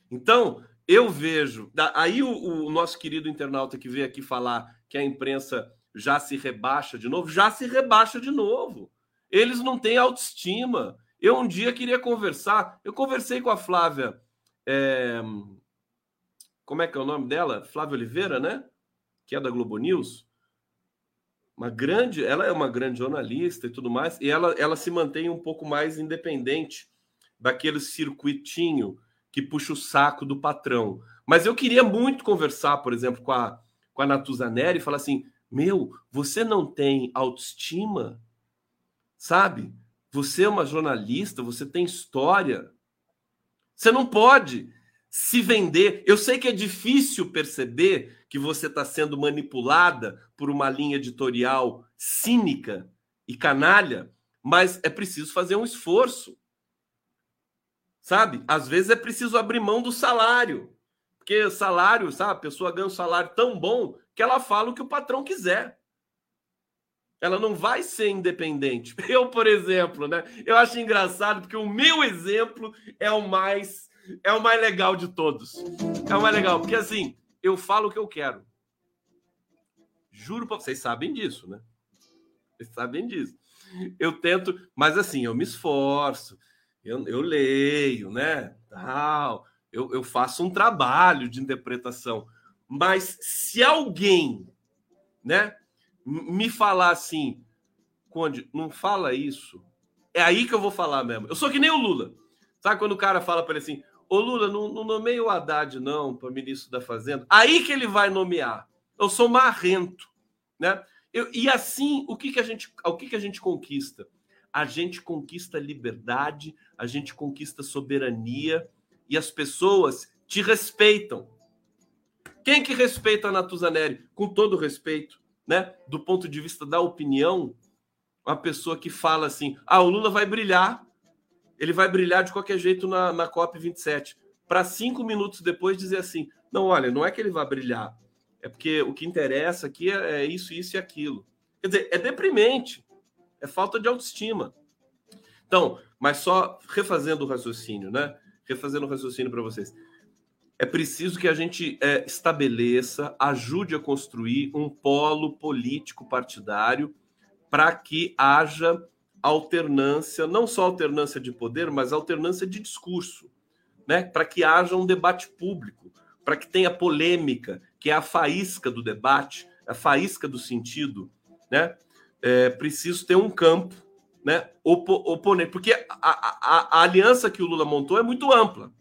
Então, eu vejo. Aí o, o nosso querido internauta que veio aqui falar que a imprensa já se rebaixa de novo, já se rebaixa de novo. Eles não têm autoestima. Eu um dia queria conversar, eu conversei com a Flávia é, como é que é o nome dela? Flávia Oliveira, né? Que é da Globo News. Uma grande, ela é uma grande jornalista e tudo mais, e ela, ela se mantém um pouco mais independente daquele circuitinho que puxa o saco do patrão. Mas eu queria muito conversar, por exemplo, com a, com a Natuzaneri e falar assim: meu, você não tem autoestima? Sabe? Você é uma jornalista, você tem história. Você não pode se vender. Eu sei que é difícil perceber que você está sendo manipulada por uma linha editorial cínica e canalha, mas é preciso fazer um esforço. Sabe? Às vezes é preciso abrir mão do salário. Porque salário, sabe? A pessoa ganha um salário tão bom que ela fala o que o patrão quiser. Ela não vai ser independente. Eu, por exemplo, né? Eu acho engraçado porque o meu exemplo é o mais é o mais legal de todos. É o mais legal, porque assim, eu falo o que eu quero. Juro para vocês sabem disso, né? Vocês sabem disso. Eu tento, mas assim, eu me esforço, eu, eu leio, né? Tal, eu, eu faço um trabalho de interpretação. Mas se alguém, né, me falar assim, Conde, não fala isso. É aí que eu vou falar mesmo. Eu sou que nem o Lula. Sabe quando o cara fala para ele assim: Ô Lula, não, não nomeia o Haddad, não, para ministro da Fazenda. Aí que ele vai nomear. Eu sou marrento. Né? Eu, e assim, o que, que a gente, o que, que a gente conquista? A gente conquista liberdade, a gente conquista soberania e as pessoas te respeitam. Quem que respeita a Natuzaneri? Com todo respeito né, do ponto de vista da opinião, uma pessoa que fala assim: ah, o Lula vai brilhar, ele vai brilhar de qualquer jeito na, na COP27. Para cinco minutos depois dizer assim: não, olha, não é que ele vai brilhar, é porque o que interessa aqui é, é isso, isso e aquilo. Quer dizer, é deprimente, é falta de autoestima. Então, mas só refazendo o raciocínio, né? Refazendo o raciocínio para vocês. É preciso que a gente é, estabeleça, ajude a construir um polo político partidário para que haja alternância, não só alternância de poder, mas alternância de discurso, né? Para que haja um debate público, para que tenha polêmica, que é a faísca do debate, a faísca do sentido, né? É preciso ter um campo, né? Oponente, porque a, a, a aliança que o Lula montou é muito ampla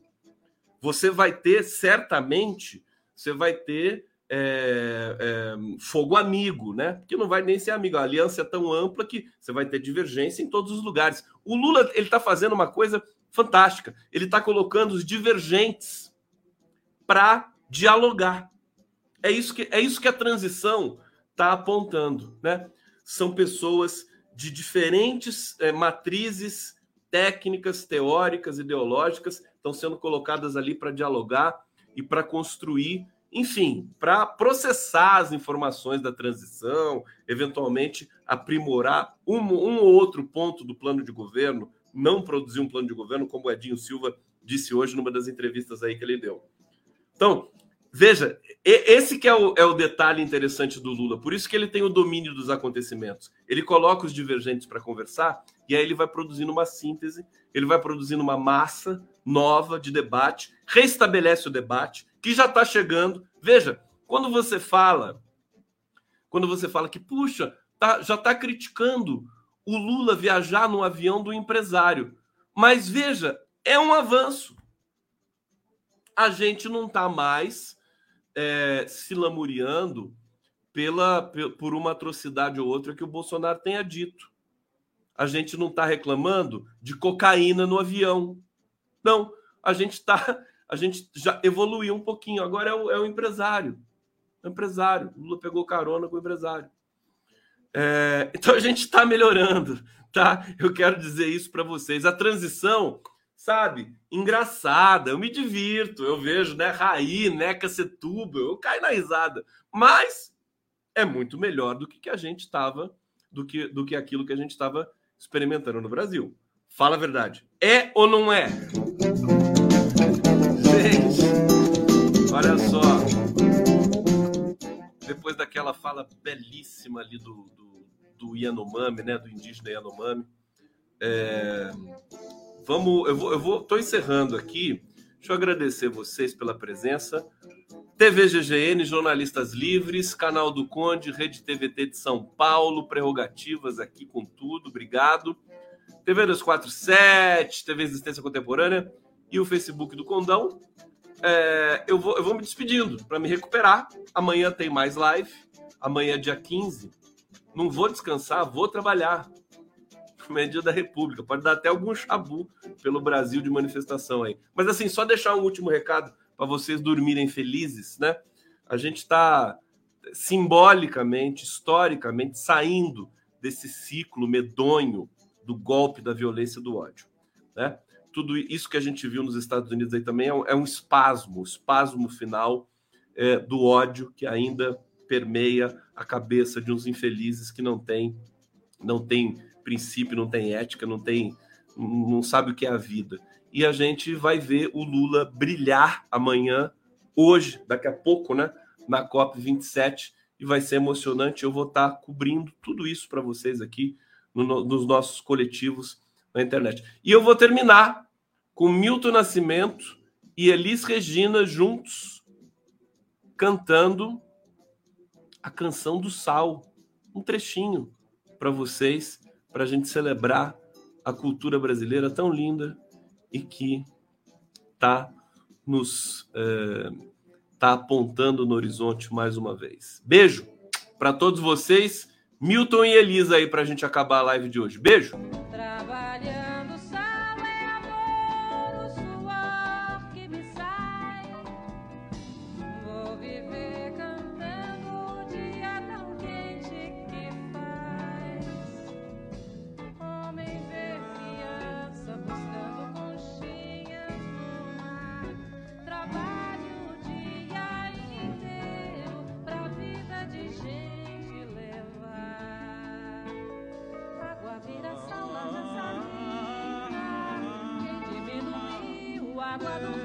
você vai ter certamente, você vai ter é, é, fogo amigo, né? Que não vai nem ser amigo. A aliança é tão ampla que você vai ter divergência em todos os lugares. O Lula ele está fazendo uma coisa fantástica. Ele está colocando os divergentes para dialogar. É isso que é isso que a transição está apontando, né? São pessoas de diferentes é, matrizes técnicas, teóricas, ideológicas estão sendo colocadas ali para dialogar e para construir, enfim, para processar as informações da transição, eventualmente aprimorar um, um ou outro ponto do plano de governo, não produzir um plano de governo, como o Edinho Silva disse hoje numa das entrevistas aí que ele deu. Então, veja, esse que é o, é o detalhe interessante do Lula, por isso que ele tem o domínio dos acontecimentos. Ele coloca os divergentes para conversar e aí ele vai produzindo uma síntese, ele vai produzindo uma massa nova de debate, restabelece o debate, que já está chegando. Veja, quando você fala, quando você fala que, puxa, tá, já está criticando o Lula viajar no avião do empresário. Mas veja, é um avanço. A gente não está mais é, se lamuriando pela, por uma atrocidade ou outra que o Bolsonaro tenha dito. A gente não está reclamando de cocaína no avião. Não, a gente está, a gente já evoluiu um pouquinho. Agora é o, é o empresário, é o empresário. O Lula pegou carona com o empresário. É, então a gente está melhorando, tá? Eu quero dizer isso para vocês. A transição, sabe, engraçada. Eu me divirto, eu vejo, né, Raí, Neca Setúbal, eu caio na risada. Mas é muito melhor do que, que a gente estava, do que, do que aquilo que a gente estava experimentando no Brasil. Fala a verdade. É ou não é? Gente, olha só. Depois daquela fala belíssima ali do, do, do Yanomami, né? Do indígena Yanomami. É, vamos, eu vou, eu vou, tô encerrando aqui. Deixa eu agradecer vocês pela presença. TV GGN, Jornalistas Livres, Canal do Conde, Rede TVT de São Paulo, prerrogativas aqui com tudo, obrigado. TV 247, TV Existência Contemporânea e o Facebook do Condão. É, eu, vou, eu vou me despedindo para me recuperar. Amanhã tem mais live. Amanhã, dia 15. Não vou descansar, vou trabalhar. Amanhã é dia da República. Pode dar até algum chabu pelo Brasil de manifestação aí. Mas assim, só deixar um último recado para vocês dormirem felizes, né? A gente está simbolicamente, historicamente, saindo desse ciclo medonho do golpe, da violência, do ódio. Né? Tudo isso que a gente viu nos Estados Unidos aí também é um, é um espasmo, um espasmo final é, do ódio que ainda permeia a cabeça de uns infelizes que não tem, não tem princípio, não tem ética, não tem, não sabe o que é a vida. E a gente vai ver o Lula brilhar amanhã, hoje, daqui a pouco, né, na COP 27 e vai ser emocionante. Eu vou estar cobrindo tudo isso para vocês aqui no, nos nossos coletivos na internet. E eu vou terminar com Milton Nascimento e Elis Regina juntos cantando a canção do sal, um trechinho para vocês, para a gente celebrar a cultura brasileira tão linda e que está nos é, tá apontando no horizonte mais uma vez. Beijo para todos vocês. Milton e Elisa aí para a gente acabar a live de hoje. Beijo! Do mar.